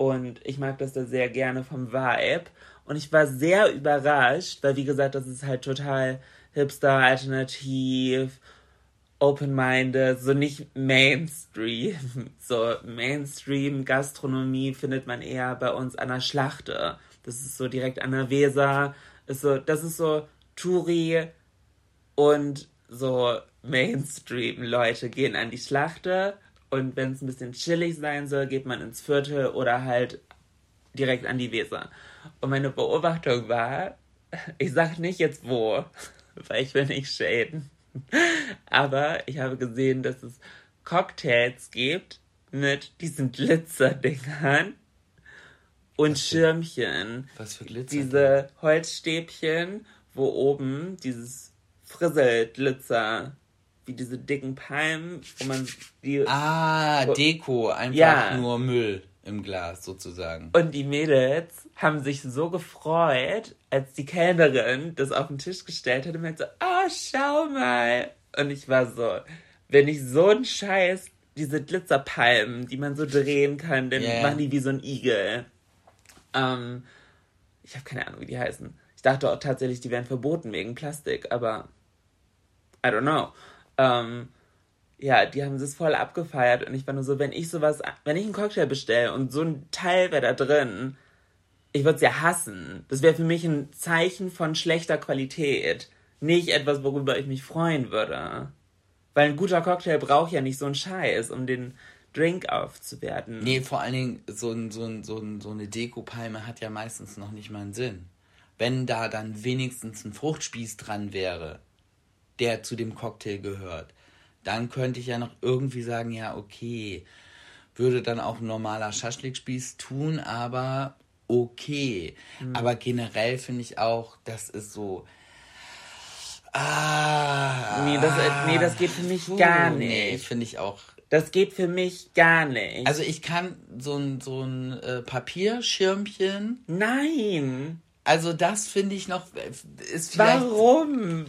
Und ich mag das da sehr gerne vom Vibe. Und ich war sehr überrascht, weil wie gesagt, das ist halt total hipster, alternativ, open-minded, so nicht Mainstream. So Mainstream-Gastronomie findet man eher bei uns an der Schlachte. Das ist so direkt an der Weser. Ist so, das ist so Touri und so Mainstream-Leute gehen an die Schlachte und wenn es ein bisschen chillig sein soll, geht man ins Viertel oder halt direkt an die Weser. Und meine Beobachtung war, ich sag nicht jetzt wo, weil ich will nicht schäden, aber ich habe gesehen, dass es Cocktails gibt mit diesen Glitzerdingern und Schirmchen Was für Glitzer. diese Holzstäbchen, wo oben dieses Frisselglitzer, wie diese dicken Palmen, wo man die Ah, Deko, einfach Ja. nur Müll im Glas sozusagen. und die Mädels haben sich so gefreut, als die Kellnerin das auf den Tisch gestellt hat und meinte so, oh, schau mal. Und ich war so, wenn ich so einen Scheiß, diese Glitzerpalmen, die man so drehen kann, dann ja. machen die wie so ein Igel. Ähm, ich habe keine Ahnung, wie die heißen. Ich dachte auch tatsächlich, die wären verboten wegen Plastik, aber I don't know. Ähm, ja, die haben das voll abgefeiert und ich war nur so, wenn ich sowas, wenn ich einen Cocktail bestelle und so ein Teil wäre da drin, ich würde es ja hassen. Das wäre für mich ein Zeichen von schlechter Qualität. Nicht etwas, worüber ich mich freuen würde. Weil ein guter Cocktail braucht ja nicht so einen Scheiß, um den Drink aufzuwerten. Nee, vor allen Dingen, so, ein, so, ein, so, ein, so eine Dekopalme hat ja meistens noch nicht mal einen Sinn. Wenn da dann wenigstens ein Fruchtspieß dran wäre, der zu dem Cocktail gehört, dann könnte ich ja noch irgendwie sagen, ja, okay, würde dann auch ein normaler Schaschlikspieß tun, aber okay. Aber generell finde ich auch, das ist so. Ah. Nee, das, äh, nee, das geht für mich gar Nee, nicht. finde ich auch Das geht für mich gar nicht. also ich kann so ein, so ein äh, Papierschirmchen, Nein. Also das finde ich noch äh, ist vielleicht Warum?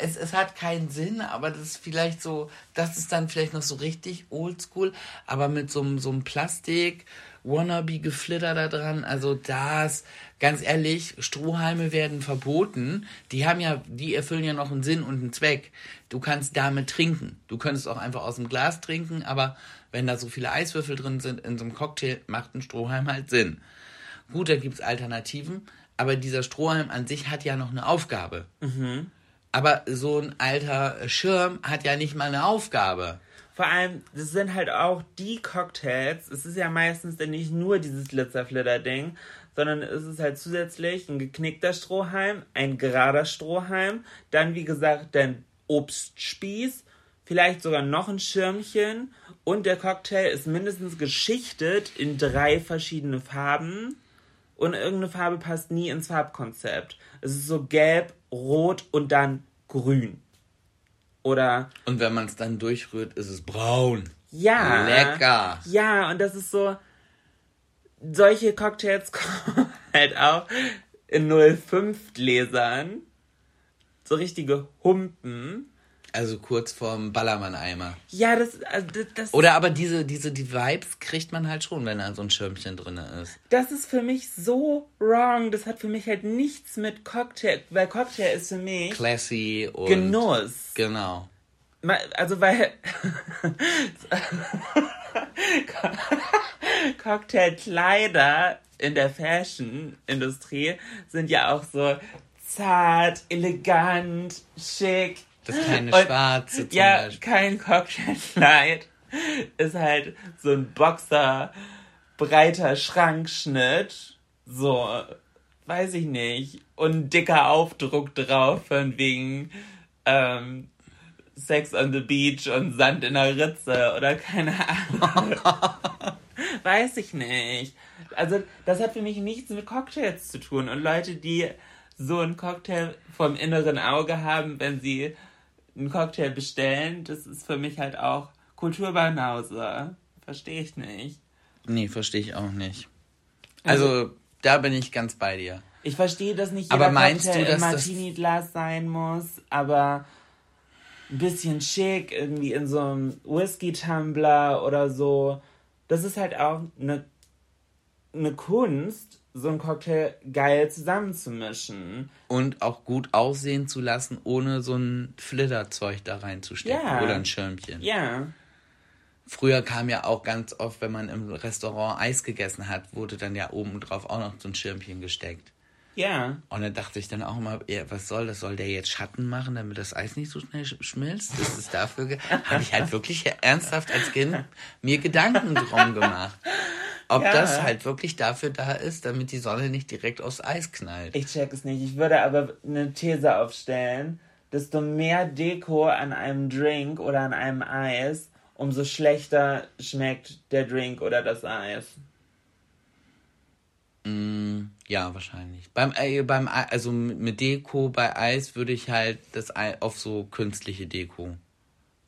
Es, es hat keinen Sinn, aber das ist vielleicht so, das ist dann vielleicht noch so richtig oldschool, aber mit so, einem- so einem Plastik, Wannabe-Geflitter da dran, also das, ganz ehrlich, Strohhalme werden verboten, die haben ja, die erfüllen ja noch einen Sinn und einen Zweck. Du kannst damit trinken, du könntest auch einfach aus dem Glas trinken, aber wenn da so viele Eiswürfel drin sind in so einem Cocktail, macht ein Strohhalm halt Sinn. Gut, da gibt's Alternativen, aber dieser Strohhalm an sich hat ja noch eine Aufgabe. Aber so ein alter Schirm hat ja nicht mal eine Aufgabe. Vor allem, das sind halt auch die Cocktails. Es ist ja meistens dann nicht nur dieses Glitzerflitter-Ding, sondern es ist halt zusätzlich ein geknickter Strohhalm, ein gerader Strohhalm, dann wie gesagt dein Obstspieß, vielleicht sogar noch ein Schirmchen und der Cocktail ist mindestens geschichtet in drei verschiedene Farben und irgendeine Farbe passt nie ins Farbkonzept. Es ist so gelb, rot und dann grün. Oder Und wenn man es dann durchrührt, ist es braun. ja. Lecker. Ja, und das ist so. Solche Cocktails kommen halt auch in 05 Gläsern. So richtige Humpen. Also kurz vorm Ballermann-Eimer. Ja, das, also das, Oder aber diese, diese, die Vibes kriegt man halt schon, wenn da so ein Schirmchen drin ist. das ist für mich so wrong. Das hat für mich halt nichts mit Cocktail. Weil Cocktail ist für mich Classy und. Genuss. Genau. Also weil Cocktailkleider in der Fashion-Industrie sind ja auch so zart, elegant, schick. Das kleine Und- Schwarze zum Ja, Beispiel. kein Cocktailkleid ist halt so ein Boxer, breiter Schrankschnitt, so, weiß ich nicht, und dicker Aufdruck drauf von wegen ähm, Sex on the Beach und Sand in der Ritze oder keine Ahnung. weiß ich nicht. Also, das hat für mich nichts mit Cocktails zu tun. Und Leute, die so einen Cocktail vom inneren Auge haben, wenn sie einen Cocktail bestellen, das ist für mich halt auch Kulturbanause. Verstehe ich nicht. Nee, verstehe ich auch nicht. Also, da bin ich ganz bei dir. Ich verstehe, dass nicht Aber jeder meinst Cocktail du, dass das- Martini-Glas sein muss, aber ein bisschen schick, irgendwie in so einem Whisky-Tumbler oder so. Das ist halt auch eine, eine Kunst, so einen Cocktail geil zusammenzumischen. Und auch gut aussehen zu lassen, ohne so ein Flitterzeug da reinzustecken. Ja. Oder ein Schirmchen. Ja. Früher kam ja auch ganz oft, wenn man im Restaurant Eis gegessen hat, wurde dann ja oben drauf auch noch so ein Schirmchen gesteckt. Ja. Und dann dachte ich dann auch immer, ja, was soll das? Soll der jetzt Schatten machen, damit das Eis nicht so schnell sch- schmilzt? Ist es dafür? Habe ich halt wirklich ernsthaft als Kind mir Gedanken drum gemacht. Ob Ja. das halt wirklich dafür da ist, damit die Sonne nicht direkt aufs Eis knallt. Ich check es nicht. Ich würde aber eine These aufstellen. Desto mehr Deko an einem Drink oder an einem Eis, umso schlechter schmeckt der Drink oder das Eis. Ja, wahrscheinlich. Beim, äh, beim Ei- also mit mit Deko bei Eis würde ich halt das Ei auf so künstliche Deko.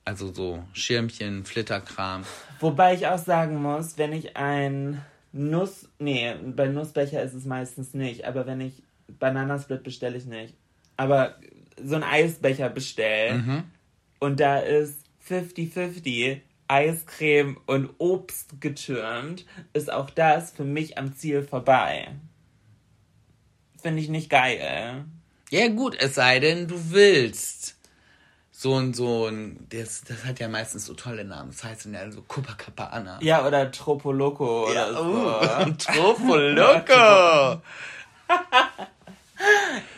Also so Schirmchen, Flitterkram. Wobei ich auch sagen muss, wenn ich ein Nuss, nee, bei Nussbecher ist es meistens nicht, aber wenn ich Bananasplit bestelle ich nicht. Aber so ein Eisbecher bestellen und da ist 50-50 Eiscreme und Obst getürmt, ist auch das für mich am Ziel vorbei. Finde ich nicht geil. Ja gut, es sei denn, du willst. So ein, so ein, das, das hat ja meistens so tolle Namen. Das heißt ja so Copacabana. Ja, oder Tropoloco oder so. Uh, Trofoloco.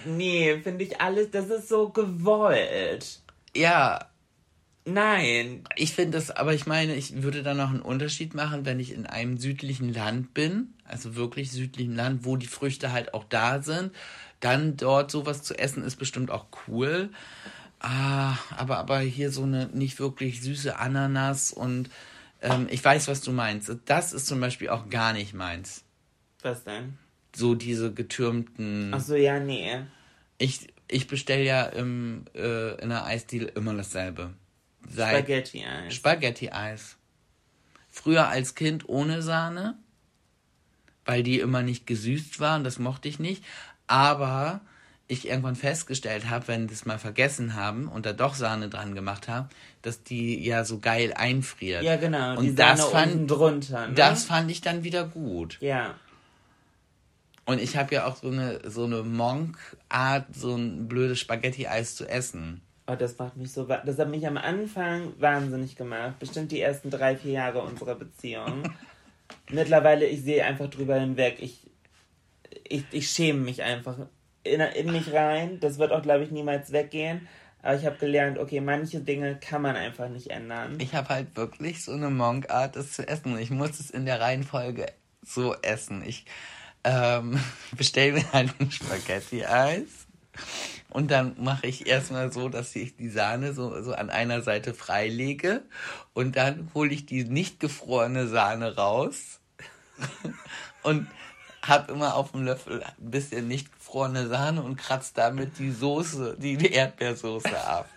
Nee, finde ich alles, das ist so gewollt. ja, Nein, ich finde das, aber ich meine, ich würde da noch einen Unterschied machen, wenn ich in einem südlichen Land bin, also wirklich südlichen Land, wo die Früchte halt auch da sind, dann dort sowas zu essen ist bestimmt auch cool. Ah, aber, aber hier so eine nicht wirklich süße Ananas und ähm, ich weiß, was du meinst. Das ist zum Beispiel auch gar nicht meins. was denn? So diese getürmten. Ach so, ja, nee. Ich, ich bestelle ja im, äh, in der Eisdiele immer dasselbe. Spaghetti-Eis. Spaghetti-Eis. Früher als Kind ohne Sahne, weil die immer nicht gesüßt waren, das mochte ich nicht. Aber ich irgendwann festgestellt habe, wenn es mal vergessen haben und da doch Sahne dran gemacht haben, dass die ja so geil einfriert. Ja, genau. Und das fand, drunter. Ne? das fand ich dann wieder gut. Ja. Und ich habe ja auch so eine so eine Monk-Art, so ein blödes Spaghetti-Eis zu essen. Oh, das macht mich so. Das hat mich am Anfang wahnsinnig gemacht. Bestimmt die ersten drei, vier Jahre unserer Beziehung. Mittlerweile, ich sehe einfach drüber hinweg. Ich, ich, ich schäme mich einfach in, in mich rein. Das wird auch, glaube ich, niemals weggehen. Aber ich habe gelernt, okay, manche Dinge kann man einfach nicht ändern. Ich habe halt wirklich so eine Monk-Art, das zu essen. Ich muss es in der Reihenfolge so essen. Ich ähm, bestelle mir halt ein Spaghetti-Eis und dann mache ich erstmal so, dass ich die Sahne so, so an einer Seite freilege und dann hole ich die nicht gefrorene Sahne raus und habe immer auf dem Löffel ein bisschen nicht gefrorene Sahne und kratze damit die Soße, die, die Erdbeersoße ab.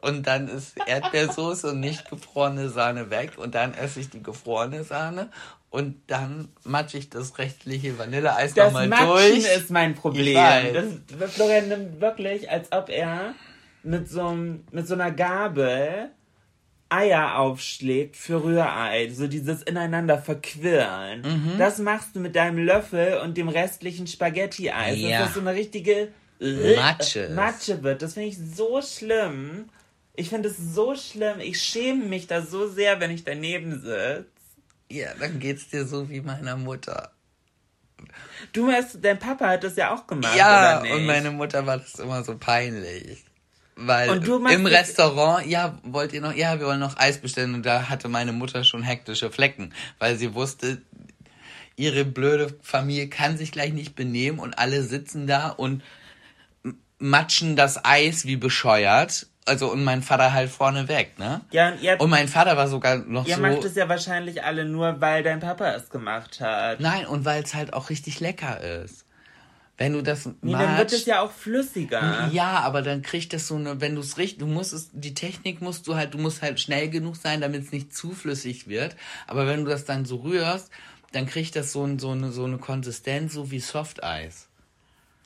Und dann ist Erdbeersoße und nicht gefrorene Sahne weg. Und dann esse ich die gefrorene Sahne. Und dann matsche ich das rechtliche Vanilleeis Das nochmal Matschen durch. ist mein Problem. Das, Florian nimmt wirklich, als ob er mit so, mit so einer Gabel Eier aufschlägt für Rührei. So dieses ineinander verquirlen. Mhm. Das machst du mit deinem Löffel und dem restlichen Spaghetti-Eis. Ja. Dass das so eine richtige Matsche ist. Matsche wird. Das finde ich so schlimm. Ich finde es so schlimm. Ich schäme mich da so sehr, wenn ich daneben sitze. Ja, dann geht's dir so wie meiner Mutter. Du hast, dein Papa hat das ja auch gemacht, Ja, und meine Mutter war das immer so peinlich. Weil Und du machst im Restaurant, ja, wollt ihr noch, ja, wir wollen noch Eis bestellen und da hatte meine Mutter schon hektische Flecken, weil sie wusste, ihre blöde Familie kann sich gleich nicht benehmen und alle sitzen da und matschen das Eis wie bescheuert. Also und mein Vater halt vorne weg, ne? Ja, und ihr, Und mein Vater war sogar noch ihr so. macht es ja wahrscheinlich alle nur, weil dein Papa es gemacht hat. Nein, und weil es halt auch richtig lecker ist. Wenn du das Nee, dann wird es ja auch flüssiger. Ja, aber dann kriegt das so eine, wenn du es richtig, du musst es, die Technik musst du halt, du musst halt schnell genug sein, damit es nicht zu flüssig wird. Aber wenn du das dann so rührst, dann kriegt das so, ein, so, eine, so eine Konsistenz, so wie Softeis.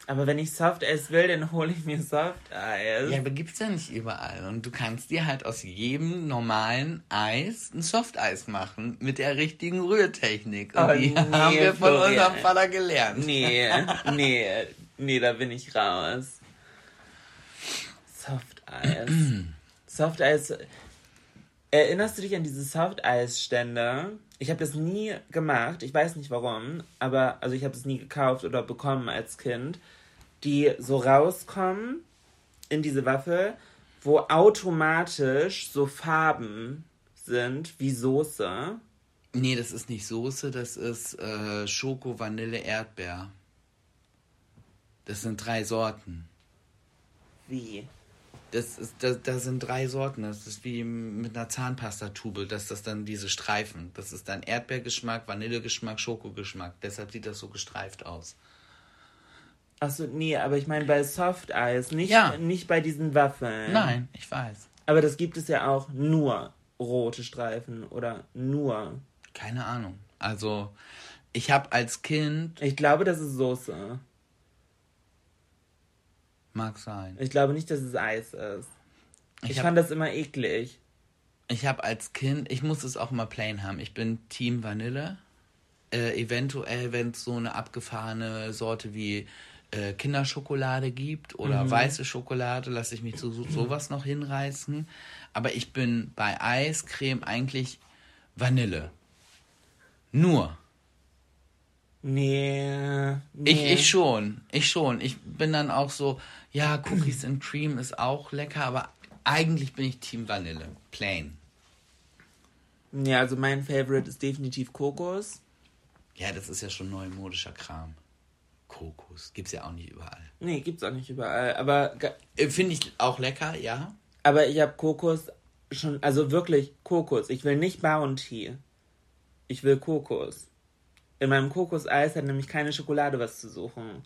Aber wenn ich Softeis will, dann hole ich mir Softeis. Ja, aber gibt's ja nicht überall. Und du kannst dir halt aus jedem normalen Eis ein Softeis machen mit der richtigen Rührtechnik. Und Oh, die nee, haben wir von Florian. unserem Vater gelernt. Nee, nee, nee, da bin ich raus. Softeis. Softeis. Erinnerst du dich an diese Softeis-Stände? Ich habe das nie gemacht. Ich weiß nicht warum, aber also ich habe es nie gekauft oder bekommen als Kind, die so rauskommen in diese Waffel, wo automatisch so Farben sind wie Soße. Nee, das ist nicht Soße, das ist äh, Schoko, Vanille, Erdbeer. Das sind drei Sorten. Wie? Das ist, das, das sind drei Sorten. Das ist wie mit einer Zahnpastatube, dass das dann diese Streifen. Das ist dann Erdbeergeschmack, Vanillegeschmack, Schokogeschmack. Deshalb sieht das so gestreift aus. Achso, nee, aber ich meine bei Softeis, nicht, Ja. nicht bei diesen Waffeln. Nein, ich weiß. Aber das gibt es ja auch nur rote Streifen oder nur. Keine Ahnung. Also, ich habe als Kind, Ich glaube, das ist Soße. mag sein. Ich glaube nicht, dass es Eis ist. Ich, Ich hab- fand das immer eklig. Ich habe als Kind, ich muss es auch immer plain haben. Ich bin Team Vanille. Äh, eventuell, wenn es so eine abgefahrene Sorte wie äh, Kinderschokolade gibt oder weiße Schokolade, lasse ich mich zu so, sowas noch hinreißen. Aber ich bin bei Eiscreme eigentlich Vanille. Nur. Nee. nee. Ich, ich schon. Ich schon. Ich bin dann auch so, ja, Cookies and Cream ist auch lecker, aber eigentlich bin ich Team Vanille. Plain. Ja, also mein Favorite ist definitiv Kokos. Ja, das ist ja schon neumodischer Kram. Kokos. Gibt's ja auch nicht überall. Nee, gibt's auch nicht überall. Aber, Äh, Finde ich auch lecker, ja. aber ich habe Kokos schon, also wirklich Kokos. Ich will nicht Bounty. Ich will Kokos. In meinem Kokoseis hat nämlich keine Schokolade was zu suchen.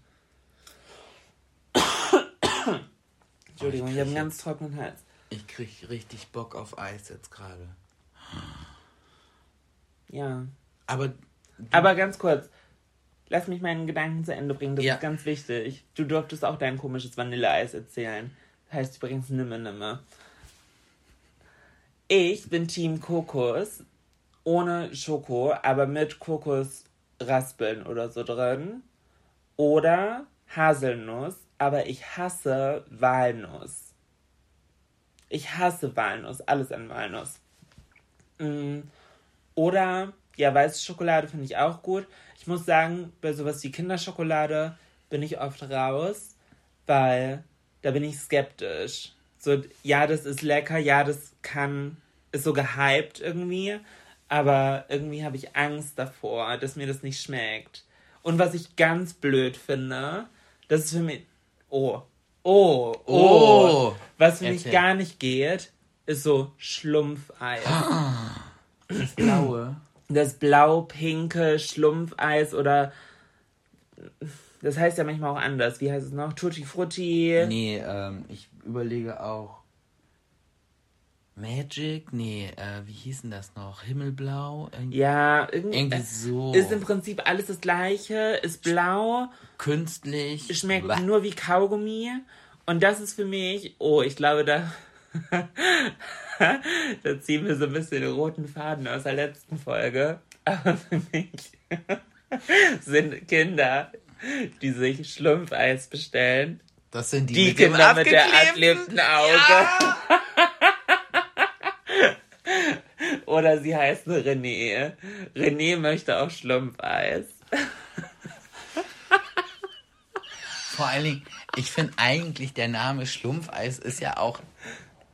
Entschuldigung, ich habe einen ganz trockenen Hals. Ich krieg richtig Bock auf Eis jetzt gerade. Ja. Aber Aber ganz kurz. Lass mich meinen Gedanken zu Ende bringen. Das Ja. ist ganz wichtig. Du durftest auch dein komisches Vanilleeis erzählen. Heißt übrigens Nimme Nimme. Ich bin Team Kokos. Ohne Schoko, aber mit Kokosraspeln oder so drin. Oder Haselnuss, aber ich hasse Walnuss. Ich hasse Walnuss, alles an Walnuss. Mm, Oder, ja, weiße Schokolade finde ich auch gut. Ich muss sagen, bei sowas wie Kinderschokolade bin ich oft raus, weil da bin ich skeptisch. So, ja, das ist lecker, ja, das kann, ist so gehypt irgendwie, aber irgendwie habe ich Angst davor, dass mir das nicht schmeckt. Und was ich ganz blöd finde, das ist für mich, oh, oh, oh, Oh. was für mich gar nicht geht, ist so Schlumpfeis. Das Blaue. Das blau-pinke Schlumpfeis oder das heißt ja manchmal auch anders. Wie heißt es noch? Tutti Frutti. Nee, ähm, ich überlege auch. Magic? Nee, äh, wie hieß denn das noch? Himmelblau? Irgendwie Ja, irgendwie, Irgendwie so. ist im Prinzip alles das gleiche, ist blau, Künstlich. schmeckt Blah. nur wie Kaugummi und das ist für mich, oh, ich glaube, da da ziehen wir so ein bisschen den roten Faden aus der letzten Folge. Aber für mich sind Kinder, die sich Schlumpfeis bestellen, Das sind die, Die mit dem Kinder mit der abgeklebten abklebten Auge. Oder sie heißen René. René möchte auch Schlumpfeis. Vor allen Dingen, ich finde eigentlich der Name Schlumpfeis ist ja auch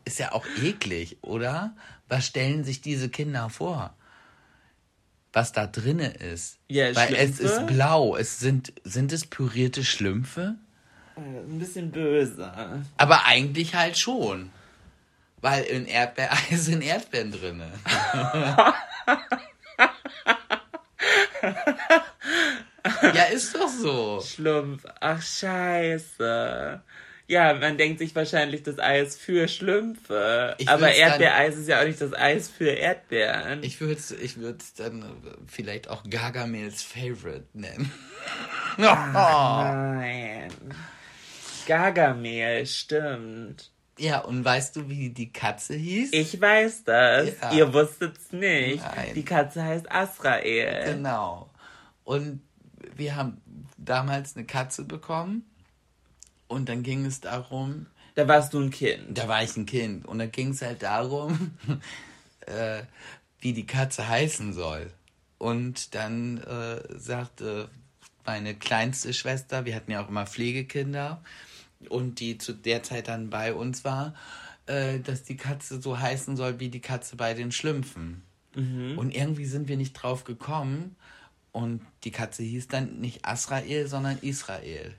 ist ja auch eklig, oder? Was stellen sich diese Kinder vor? Was da drinne ist? Ja, Weil es Schlümpfe? ist blau. Es sind sind es pürierte Schlümpfe? Ein bisschen böse. Aber eigentlich halt schon. Weil in Erdbeereis sind Erdbeeren drinne. ja, ist doch so. Schlumpf. Ach, scheiße. Ja, man denkt sich wahrscheinlich das Eis für Schlümpfe. Ich aber dann- Erdbeereis ist ja auch nicht das Eis für Erdbeeren. Ich würde es ich würd's dann vielleicht auch Gargamels Favorite nennen. Nein. Gargamel, stimmt. Ja, und weißt du, wie die Katze hieß? Ich weiß das. Ja. Ihr wusstet's nicht. Nein. Die Katze heißt Asrael. Genau. Und wir haben damals eine Katze bekommen. Und dann ging es darum, Da warst du ein Kind. da war ich ein Kind. Und dann ging es halt darum, äh, wie die Katze heißen soll. Und dann äh, sagte meine kleinste Schwester, wir hatten ja auch immer Pflegekinder, und die zu der Zeit dann bei uns war, äh, dass die Katze so heißen soll wie die Katze bei den Schlümpfen. Und irgendwie sind wir nicht drauf gekommen. Und die Katze hieß dann nicht Asrael, sondern Israel.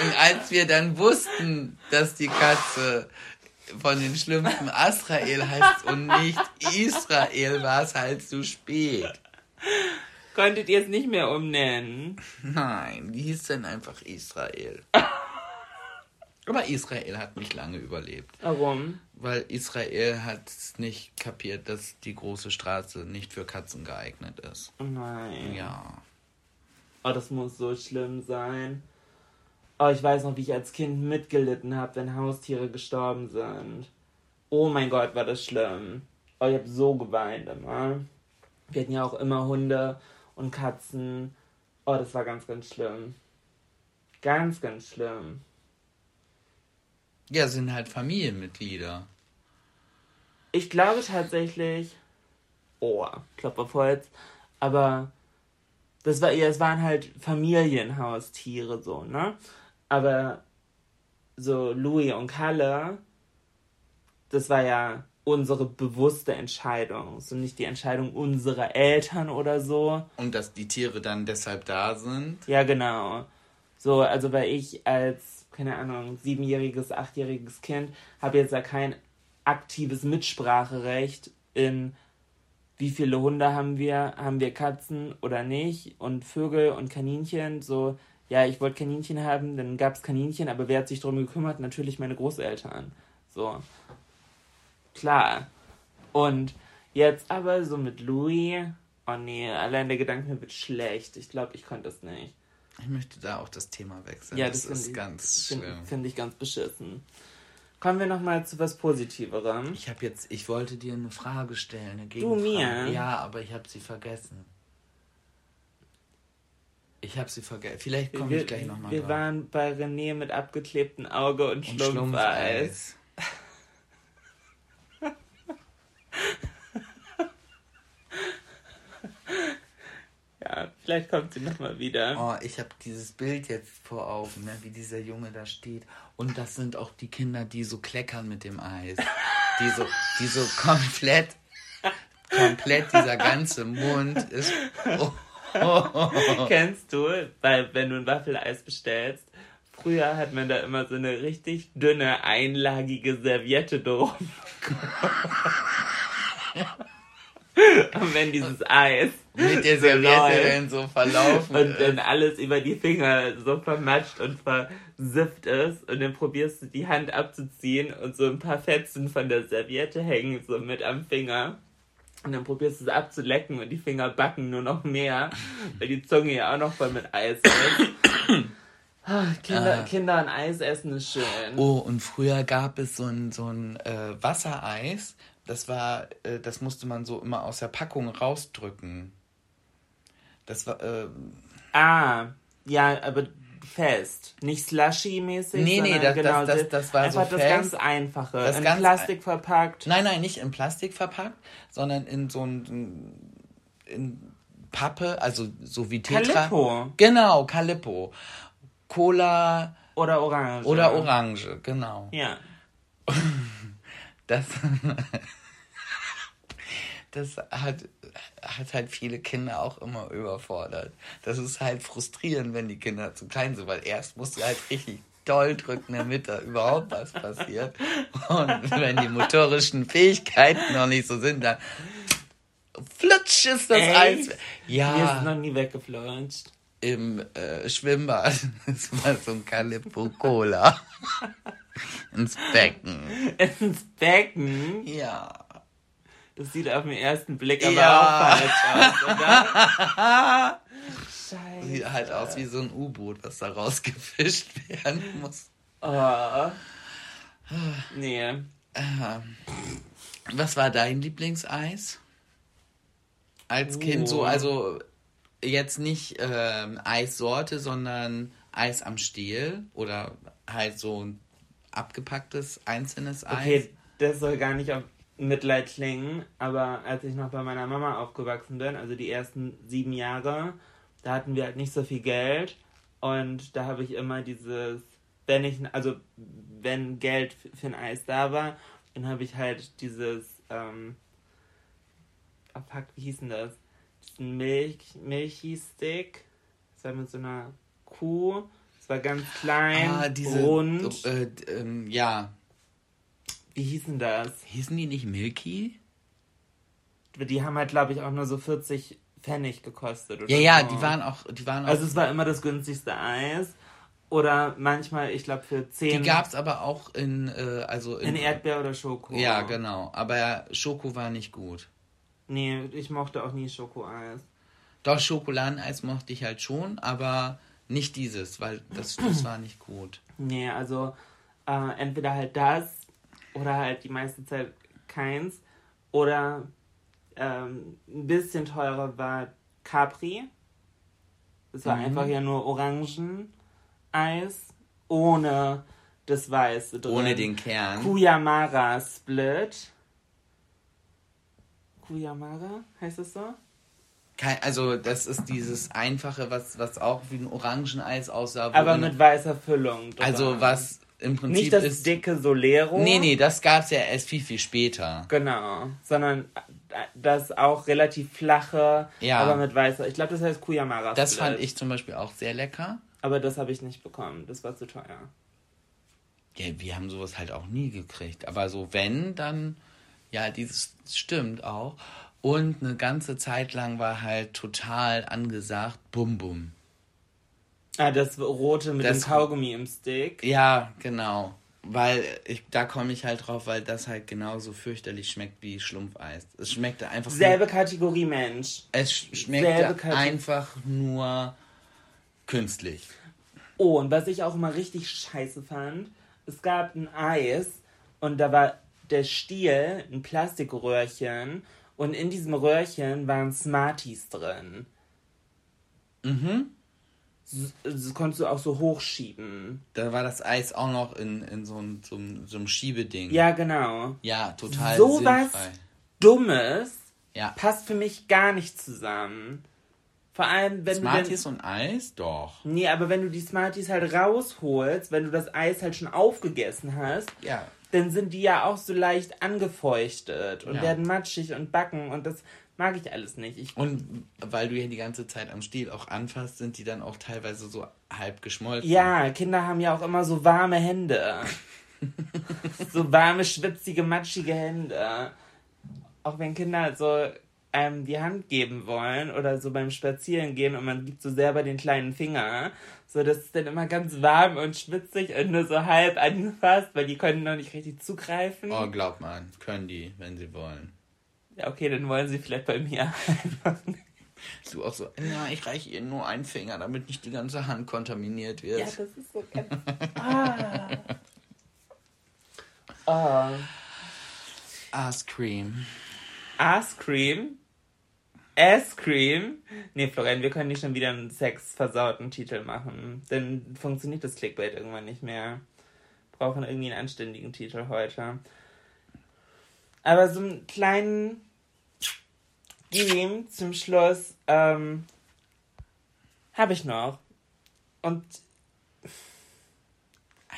Und als wir dann wussten, dass die Katze von den Schlümpfen Asrael heißt und nicht Israel, war es halt zu spät. Konntet ihr es nicht mehr umnennen? Nein, die hieß dann einfach Israel. Aber Israel hat nicht lange überlebt, Warum? weil Israel hat nicht kapiert, dass die große Straße nicht für Katzen geeignet ist. Oh nein. Ja. Oh, das muss so schlimm sein. Oh, ich weiß noch, wie ich als Kind mitgelitten habe, wenn Haustiere gestorben sind. Oh mein Gott, war das schlimm. Oh, ich habe so geweint immer. Wir hatten ja auch immer Hunde und Katzen. Oh, das war ganz, ganz schlimm. Ganz, ganz schlimm. Ja, sind halt Familienmitglieder. Ich glaube tatsächlich. Oh, Klopf auf Holz. Aber das war eher, es waren halt Familienhaustiere so, ne? Aber so Louis und Kalle, das war ja unsere bewusste Entscheidung. So nicht die Entscheidung unserer Eltern oder so. Und dass die Tiere dann deshalb da sind. Ja, genau. So, also weil ich als, keine Ahnung, siebenjähriges, achtjähriges Kind habe jetzt ja kein aktives Mitspracherecht in wie viele Hunde haben wir, haben wir Katzen oder nicht und Vögel und Kaninchen, so, ja, ich wollte Kaninchen haben, dann gab es Kaninchen, aber wer hat sich darum gekümmert? Natürlich meine Großeltern. So. klar. Und jetzt aber so mit Louis, oh nee, allein der Gedanke wird schlecht. Ich glaube, ich konnte das nicht. Ich möchte da auch das Thema wechseln. Ja, das, das ist ich, ganz Finde schlimm. find ich ganz beschissen. Kommen wir nochmal zu was Positiverem. Ich habe jetzt, ich wollte dir eine Frage stellen, eine Du Gegenfrage. mir? Ja, aber ich habe sie vergessen. Ich habe sie vergessen. Vielleicht komme ich gleich nochmal wir drauf. waren bei René mit abgeklebtem Auge und Und Schlumpfeis. Ja, vielleicht kommt sie nochmal wieder. Oh, ich habe dieses Bild jetzt vor Augen, ne, wie dieser Junge da steht. Und das sind auch die Kinder, die so kleckern mit dem Eis. Die so, die so komplett, komplett dieser ganze Mund ist. Oh, Kennst du, weil wenn du ein Waffeleis bestellst, früher hat man da immer so eine richtig dünne, einlagige Serviette drum. Und wenn dieses Eis mit der Serviette dann so verlaufen. und ist. dann alles über die Finger so vermatscht und versifft ist und dann probierst du die Hand abzuziehen und so ein paar Fetzen von der Serviette hängen so mit am Finger. Und dann probierst du es abzulecken und die Finger backen nur noch mehr, weil die Zunge ja auch noch voll mit Eis ist. Ah, Kinder, Kinder und Eis essen ist schön. Oh, und früher gab es so ein, so ein äh, Wassereis. Das war, äh, das musste man so immer aus der Packung rausdrücken. Das war, äh, Ah, ja, aber fest. Nicht slushy-mäßig. Nee, nee, das- das- das- das war so einfach das fest. ganz Einfache. Das in ganz Plastik verpackt. nein, nein, nicht in Plastik verpackt, sondern in so ein, in Pappe, also so wie Tetra. Calippo. Genau, Calippo. Cola Oder Orange. oder Orange, genau. Ja. Das, das hat, hat halt viele Kinder auch immer überfordert. Das ist halt frustrierend, wenn die Kinder zu klein sind, weil erst musst du halt richtig doll drücken, damit da überhaupt was passiert. Und wenn die motorischen Fähigkeiten noch nicht so sind, dann flutsch ist das Echt? Eis. Mir ist Ja, noch nie weggeflutscht. im äh, Schwimmbad. Das war so ein Calippo Cola. Ins Becken. Ins Becken. Ja. Das sieht auf den ersten Blick aber Ja. auch falsch aus, oder? Scheiße. Sieht halt aus wie so ein U-Boot, was da rausgefischt werden muss. Oh. Nee. Ähm, Was war dein Lieblingseis? Als Kind so, Oh. also jetzt nicht ähm, Eissorte, sondern Eis am Stiel oder halt so ein abgepacktes einzelnes Eis. Okay, das soll gar nicht auf Mitleid klingen, aber als ich noch bei meiner Mama aufgewachsen bin, also die ersten sieben Jahre, da hatten wir halt nicht so viel Geld und da habe ich immer dieses, wenn ich, also wenn Geld für ein Eis da war, dann habe ich halt dieses, ähm, oh fuck, wie hieß denn das? Diesen Milch, Milchstick, das war mit so einer Kuh, war ganz klein, ah, diese, rund, Äh, ähm, ja. wie hieß denn das? Hießen die nicht Milky? Die haben halt, glaube ich, auch nur so 40 Pfennig gekostet. Oder Ja, ja, so. die waren auch, die waren auch Also es war immer das günstigste Eis. Oder manchmal, ich glaube, für 10 Die gab's aber auch in, äh, also in Erdbeer oder Schoko. Ja, genau. Aber Schoko war nicht gut. Nee, ich mochte auch nie Schokoeis. Doch, Schokoladeneis mochte ich halt schon, aber nicht dieses, weil das, das war nicht gut. Nee, also äh, entweder halt das oder halt die meiste Zeit keins. Oder ähm, ein bisschen teurer war Capri. Das war Mhm. einfach ja nur Orangeneis ohne das Weiße drin. Ohne den Kern. Kuyamara Split. Kuyamara, heißt es so? Also das ist dieses einfache, was, was auch wie ein Orangeneis aussah. Aber mit weißer Füllung. drin. Also was im Prinzip Nicht das ist... dicke Solero. Nee, nee, das gab's ja erst viel, viel später. Genau, sondern äh, das auch relativ flache, Ja. aber mit weißer. Ich glaube, das heißt Kuyamara. Das Split. fand ich zum Beispiel auch sehr lecker. Aber das habe ich nicht bekommen. Das war zu teuer. Ja, wir haben sowas halt auch nie gekriegt. Aber so wenn, dann, ja, dieses stimmt auch. Und eine ganze Zeit lang war halt total angesagt, Bum Bum. Ah, das rote mit Das- dem Kaugummi im Stick. Ja, genau. Weil ich, da komme ich halt drauf, weil das halt genauso fürchterlich schmeckt wie Schlumpfeis. Es schmeckte einfach. Selbe Kategorie Mensch. Es schmeckte einfach nur künstlich. Oh, und was ich auch immer richtig scheiße fand, es gab ein Eis und da war der Stiel ein Plastikröhrchen und in diesem Röhrchen waren Smarties drin. Mhm. Das konntest du auch so hochschieben. Da war das Eis auch noch in, in so, ein, so, so einem Schiebeding. Ja, genau. Ja, total so sinnfrei. was Dummes ja. passt für mich gar nicht zusammen. Vor allem, wenn Smarties du. und Eis? Doch. Nee, aber wenn du die Smarties halt rausholst, wenn du das Eis halt schon aufgegessen hast, ja. Dann sind die ja auch so leicht angefeuchtet und ja. werden matschig und backen und das mag ich alles nicht. Ich und weil du ja die ganze Zeit am Stiel auch anfasst, sind die dann auch teilweise so halb geschmolzen. Ja, Kinder haben ja auch immer so warme Hände. so warme, schwitzige, matschige Hände. Auch wenn Kinder so einem die Hand geben wollen oder so beim Spazieren gehen und man gibt so selber den kleinen Finger, so das ist dann immer ganz warm und schwitzig und nur so halb angefasst, weil die können noch nicht richtig zugreifen. Oh, glaub mal, können die, wenn sie wollen. Ja, okay, dann wollen sie vielleicht bei mir einfach nicht. Du auch so, na, ich reiche ihr nur einen Finger, damit nicht die ganze Hand kontaminiert wird. Ja, das ist so ganz. ah. oh. Ice Cream. Ice Cream? Ice Cream? Nee, Florian, wir können nicht schon wieder einen sexversauten Titel machen. Dann funktioniert das Clickbait irgendwann nicht mehr. Brauchen irgendwie einen anständigen Titel heute. Aber so einen kleinen Game zum Schluss ähm, habe ich noch. Und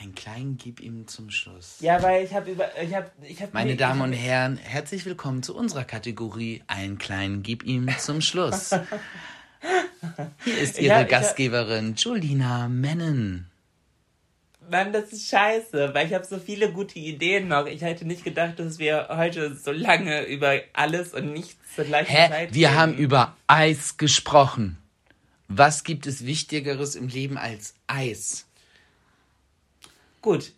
einen kleinen Gib ihm zum Schluss. Ja, weil ich habe über. Ich hab, ich hab Meine Damen und Herren, herzlich willkommen zu unserer Kategorie Einen kleinen Gib ihm zum Schluss. Hier ist Ihre hab, Gastgeberin hab, Julina Mennen. Mann, das ist scheiße, weil ich habe so viele gute Ideen noch. Ich hätte nicht gedacht, dass wir heute so lange über alles und nichts zur gleichen Hä? Zeit Wir reden. haben über Eis gesprochen. Was gibt es Wichtigeres im Leben als Eis? Gut,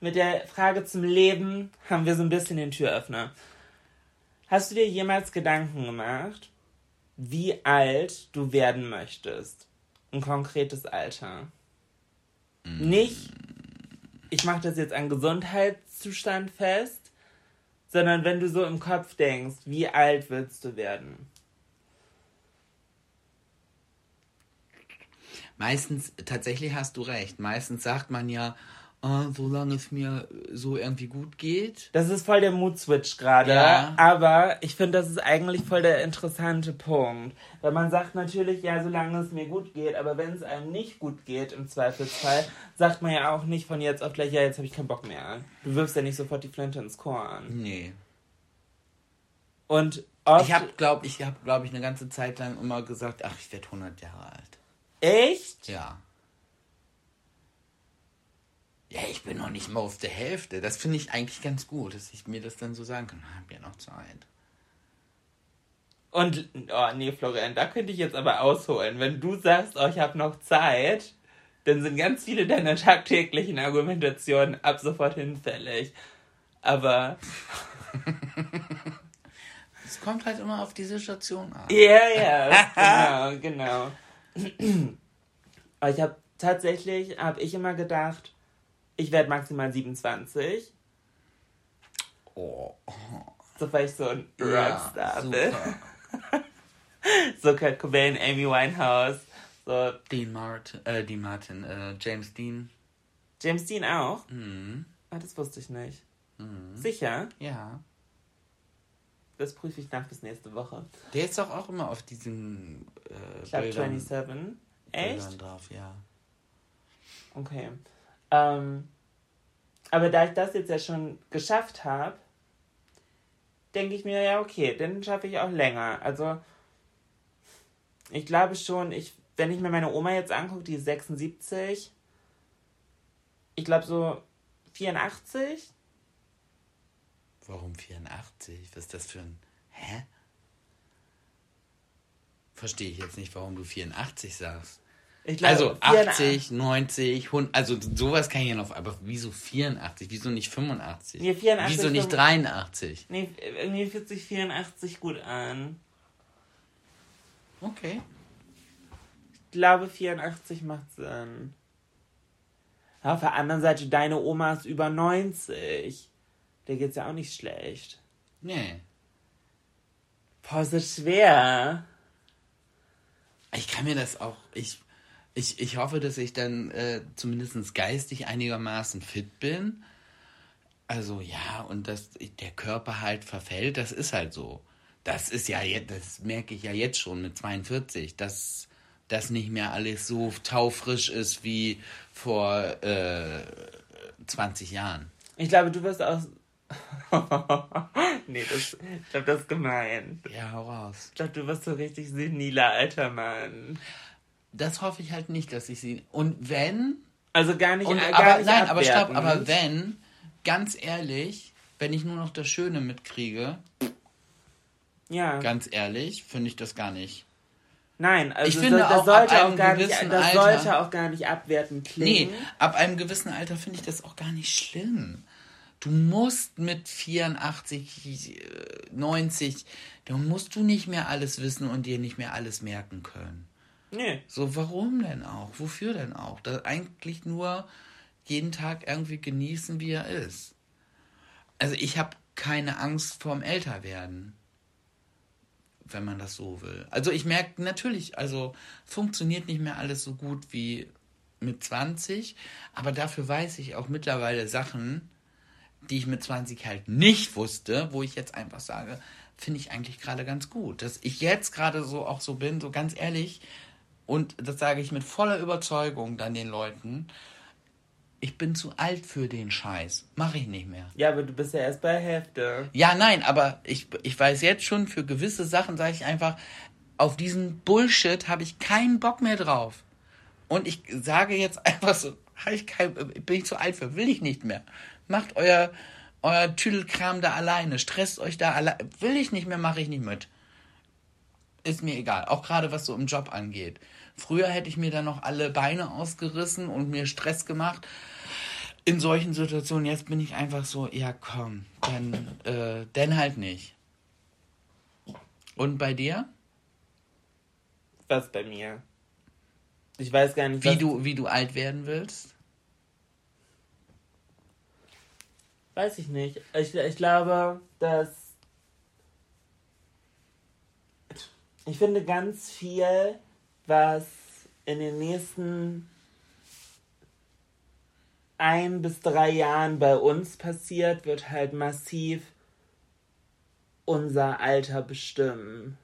mit der Frage zum Leben haben wir so ein bisschen den Türöffner. Hast du dir jemals Gedanken gemacht, wie alt du werden möchtest? Ein konkretes Alter. Mm. Nicht, ich mache das jetzt an Gesundheitszustand fest, sondern wenn du so im Kopf denkst, wie alt willst du werden? Meistens, tatsächlich hast du recht. Meistens sagt man ja, uh, solange es mir so irgendwie gut geht. Das ist voll der Mood-Switch gerade. Ja. Aber ich finde, das ist eigentlich voll der interessante Punkt. Weil man sagt natürlich, ja, solange es mir gut geht, aber wenn es einem nicht gut geht, im Zweifelsfall, sagt man ja auch nicht von jetzt auf gleich, ja, jetzt habe ich keinen Bock mehr. Du wirfst ja nicht sofort die Flinte ins Chor an. Nee. Und ich habe, glaube ich, habe, glaube ich, eine ganze Zeit lang immer gesagt, ach, ich werde 100 Jahre alt. Echt? Ja. Ja, ich bin noch nicht mal auf der Hälfte. Das finde ich eigentlich ganz gut, dass ich mir das dann so sagen kann. Ich habe ja noch Zeit. Und, oh nee, Florian, da könnte ich jetzt aber ausholen. Wenn du sagst, oh, ich habe noch Zeit, dann sind ganz viele deiner tagtäglichen Argumentationen ab sofort hinfällig. Aber. Es kommt halt immer auf die Situation an. Ja, ja, genau, genau. Aber ich habe tatsächlich, habe ich immer gedacht, ich werde maximal 27. Oh. So weil ich so ein Rockstar ja, bin. so Kurt Cobain, Amy Winehouse. So. Dean Martin, äh, Dean Martin, äh, James Dean. James Dean auch? Mhm. Ah, das wusste ich nicht. Mhm. Sicher? Ja. Das prüfe ich nach bis nächste Woche. Der ist doch auch immer auf diesen äh, Club Bildern, 27. Echt? Bildern drauf, ja. Okay. Ähm, aber da ich das jetzt ja schon geschafft habe, denke ich mir, ja, okay, dann schaffe ich auch länger. Also, ich glaube schon, ich, wenn ich mir meine Oma jetzt angucke, die ist 76, ich glaube so 84. Warum 84? Was ist das für ein. Hä? Verstehe ich jetzt nicht, warum du 84 sagst. Glaub, also 84 80, 90, 100, also sowas kann ich ja noch, aber wieso 84? Wieso nicht 85? Nee, 84, wieso nicht 83? Nee, irgendwie fühlt sich 84 gut an. Okay. Ich glaube, 84 macht Sinn. Ja, auf der anderen Seite, deine Oma ist über 90. Der geht's ja auch nicht schlecht. Nee. Boah, ist das schwer. Ich kann mir das auch, ich, ich, ich hoffe, dass ich dann äh, zumindest geistig einigermaßen fit bin. Also ja, und dass der Körper halt verfällt, das ist halt so. Das ist ja jetzt, das merke ich ja jetzt schon mit 42, dass das nicht mehr alles so taufrisch ist wie vor äh, 20 Jahren. Ich glaube, du wirst auch. nee, das, ich glaube, das ist gemein. Ja, hau raus. Ich glaube, du wirst so richtig seniler alter Mann. Das hoffe ich halt nicht, dass ich sie. Und wenn. Also gar nicht. Und, äh, aber gar nicht nein, aber stopp, aber wenn, ganz ehrlich, wenn ich nur noch das Schöne mitkriege, Ja. ganz ehrlich, finde ich das gar nicht. Nein, also Ich finde das, auch das sollte ab auch gar nicht, das Alter- sollte auch gar nicht abwertend Nee, klingen. ab einem gewissen Alter finde ich das auch gar nicht schlimm. Du musst mit 84, äh, 90, da musst du nicht mehr alles wissen und dir nicht mehr alles merken können. Nee. So, warum denn auch? Wofür denn auch? Das eigentlich nur jeden Tag irgendwie genießen, wie er ist. Also ich habe keine Angst vorm Älterwerden, wenn man das so will. Also ich merke natürlich, also funktioniert nicht mehr alles so gut wie mit 20, aber dafür weiß ich auch mittlerweile Sachen, die ich mit 20 halt nicht wusste, wo ich jetzt einfach sage, finde ich eigentlich gerade ganz gut. Dass ich jetzt gerade so auch so bin, so ganz ehrlich, und das sage ich mit voller Überzeugung dann den Leuten, ich bin zu alt für den Scheiß. Mache ich nicht mehr. Ja, aber du bist ja erst bei Hälfte. Ja, nein, aber ich, ich weiß jetzt schon, für gewisse Sachen sage ich einfach, auf diesen Bullshit habe ich keinen Bock mehr drauf. Und ich sage jetzt einfach so, ich kein, bin ich zu alt für, will ich nicht mehr. Macht euer, euer Tüdelkram da alleine, stresst euch da alleine, will ich nicht mehr, mache ich nicht mit. Ist mir egal, auch gerade was so im Job angeht. Früher hätte ich mir dann noch alle Beine ausgerissen und mir Stress gemacht. In solchen Situationen, jetzt bin ich einfach so, ja komm, dann, äh, dann halt nicht. Und bei dir? Was bei mir? Ich weiß gar nicht, Wie du, wie du alt werden willst? Weiß ich nicht. Ich, ich glaube, dass. Ich finde ganz viel, was in den nächsten ein bis drei Jahren bei uns passiert, wird halt massiv unser Alter bestimmen.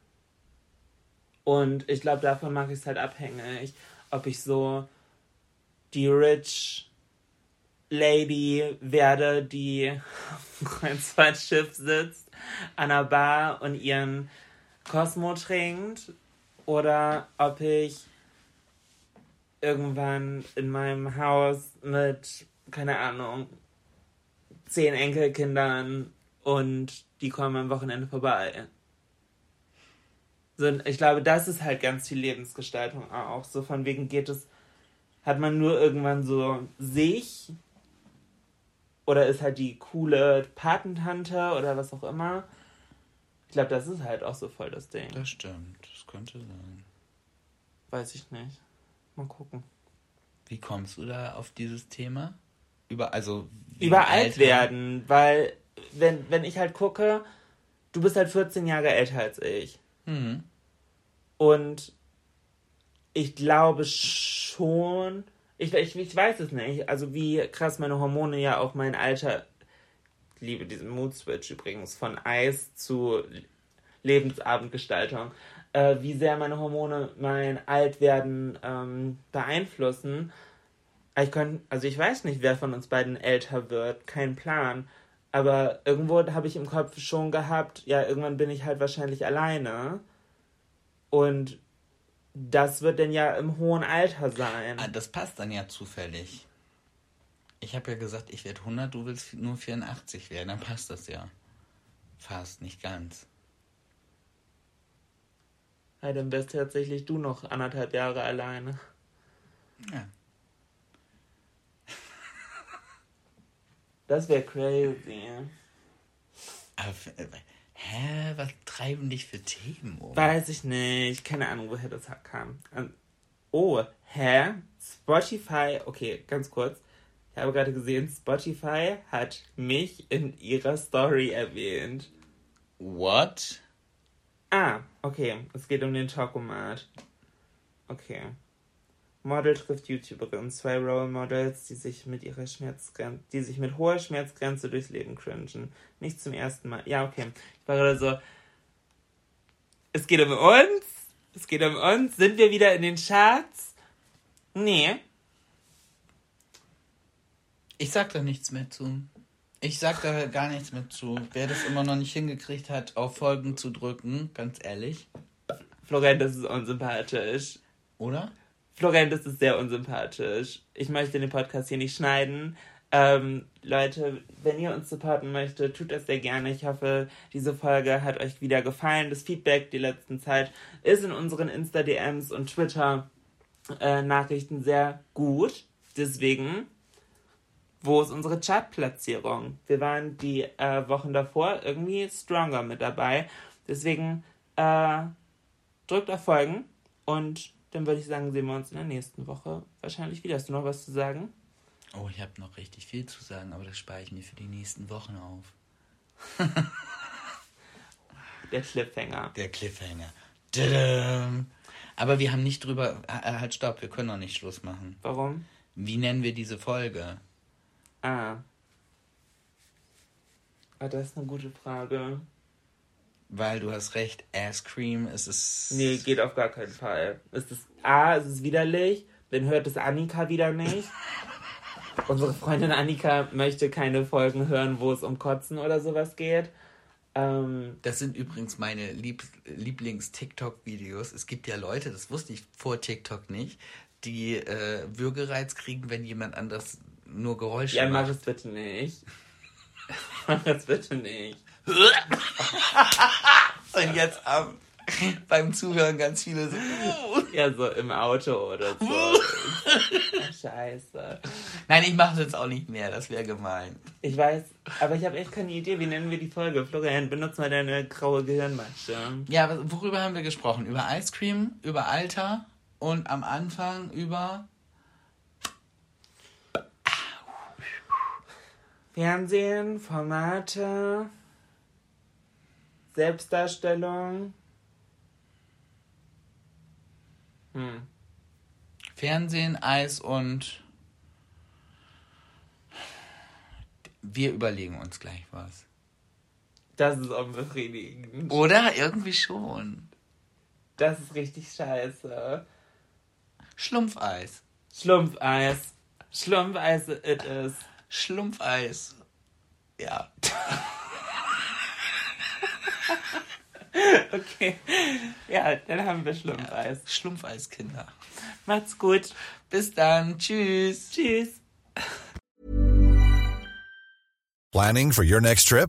Und ich glaube, davon mache ich es halt abhängig, ob ich so die Rich Lady werde, die auf einem Kreuzfahrtschiff sitzt, an einer Bar und ihren Cosmo trinkt, oder ob ich irgendwann in meinem Haus mit, keine Ahnung, zehn Enkelkindern und die kommen am Wochenende vorbei. So, ich glaube, das ist halt ganz viel Lebensgestaltung auch. So von wegen geht es, hat man nur irgendwann so sich oder ist halt die coole Patentante oder was auch immer. Ich glaube, das ist halt auch so voll das Ding. Das stimmt, das könnte sein. Weiß ich nicht. Mal gucken. Wie kommst du da auf dieses Thema? Über, also, Über alt werden, weil wenn, wenn ich halt gucke, du bist halt 14 Jahre älter als ich. Mhm. Und ich glaube schon, ich, ich, ich weiß es nicht, also wie krass meine Hormone ja auch mein Alter, liebe diesen Mood Switch übrigens, von Eis zu Lebensabendgestaltung, äh, wie sehr meine Hormone mein Altwerden ähm, beeinflussen. Ich kann, also ich weiß nicht, wer von uns beiden älter wird, kein Plan. Aber irgendwo habe ich im Kopf schon gehabt, ja, irgendwann bin ich halt wahrscheinlich alleine. Und das wird dann ja im hohen Alter sein. Ah, das passt dann ja zufällig. Ich habe ja gesagt, ich werde 100, du willst nur 84 werden, dann passt das ja. Fast, nicht ganz. Ja, dann wärst tatsächlich du noch anderthalb Jahre alleine. Ja. Das wäre crazy. Aber, äh, hä, was treiben dich für Themen um? Weiß ich nicht. Keine Ahnung, woher das kam. Ähm, Oh, hä? Spotify, okay, ganz kurz. Ich habe gerade gesehen, Spotify hat mich in ihrer Story erwähnt. What? Ah, okay. Es geht um den Talkomat. Okay. Model trifft YouTuberin. Zwei Role Models, die sich mit ihrer Schmerzgrenze, die sich mit hoher Schmerzgrenze durchs Leben cringen. Nicht zum ersten Mal. Ja, okay. Ich war gerade so. Es geht um uns. Es geht um uns. Sind wir wieder in den Charts? Nee. Ich sag da nichts mehr zu. Ich sag da gar nichts mehr zu. Wer das immer noch nicht hingekriegt hat, auf Folgen zu drücken, ganz ehrlich. Florian, das ist unsympathisch. Oder? Florian, das ist sehr unsympathisch. Ich möchte den Podcast hier nicht schneiden. Ähm, Leute, wenn ihr uns supporten möchtet, tut das sehr gerne. Ich hoffe, diese Folge hat euch wieder gefallen. Das Feedback die letzten Zeit ist in unseren Insta-DMs und Twitter-Nachrichten sehr gut. Deswegen, wo ist unsere Chartplatzierung? Wir waren die äh, Wochen davor irgendwie stronger mit dabei. Deswegen äh, drückt auf Folgen und dann würde ich sagen, sehen wir uns in der nächsten Woche wahrscheinlich wieder. Hast du noch was zu sagen? Oh, ich habe noch richtig viel zu sagen, aber das spare ich mir für die nächsten Wochen auf. Der Cliffhanger. Der Cliffhanger. Tadam. Aber wir haben nicht drüber. Äh, halt, stopp, wir können noch nicht Schluss machen. Warum? Wie nennen wir diese Folge? Ah. Ah, das ist eine gute Frage. Weil du hast recht, Ass Cream ist es. Nee, geht auf gar keinen Fall. Es ist A, es ist widerlich, dann hört es Annika wieder nicht. Unsere Freundin Annika möchte keine Folgen hören, wo es um Kotzen oder sowas geht. Ähm, Das sind übrigens meine Lieb Lieblings-TikTok-Videos. Es gibt ja Leute, das wusste ich vor TikTok nicht, die äh, Würgereiz kriegen, wenn jemand anders nur Geräusche ja, mach macht. es bitte nicht. mach es bitte nicht. Und jetzt am, beim Zuhören ganz viele so. Ja, so im Auto oder so. Ach, Scheiße. Nein, ich mache es jetzt auch nicht mehr, das wäre gemein. Ich weiß, aber ich habe echt keine Idee, wie nennen wir die Folge. Florian, benutz mal deine graue Gehirnmatsche. Ja, worüber haben wir gesprochen? Über Ice Cream, über Alter und am Anfang über. Fernsehen, Formate, Selbstdarstellung. Hm. Fernsehen, Eis und. Wir überlegen uns gleich was. Das ist unbefriedigend. Oder? Irgendwie schon. Das ist richtig scheiße. Schlumpfeis. Schlumpfeis. Schlumpfeis it is. Schlumpfeis. Ja. Okay. Ja, dann haben wir Schlumpfeis. Schlumpfeiskinder. Macht's gut. Bis dann. Tschüss. Tschüss. Planning for your next trip?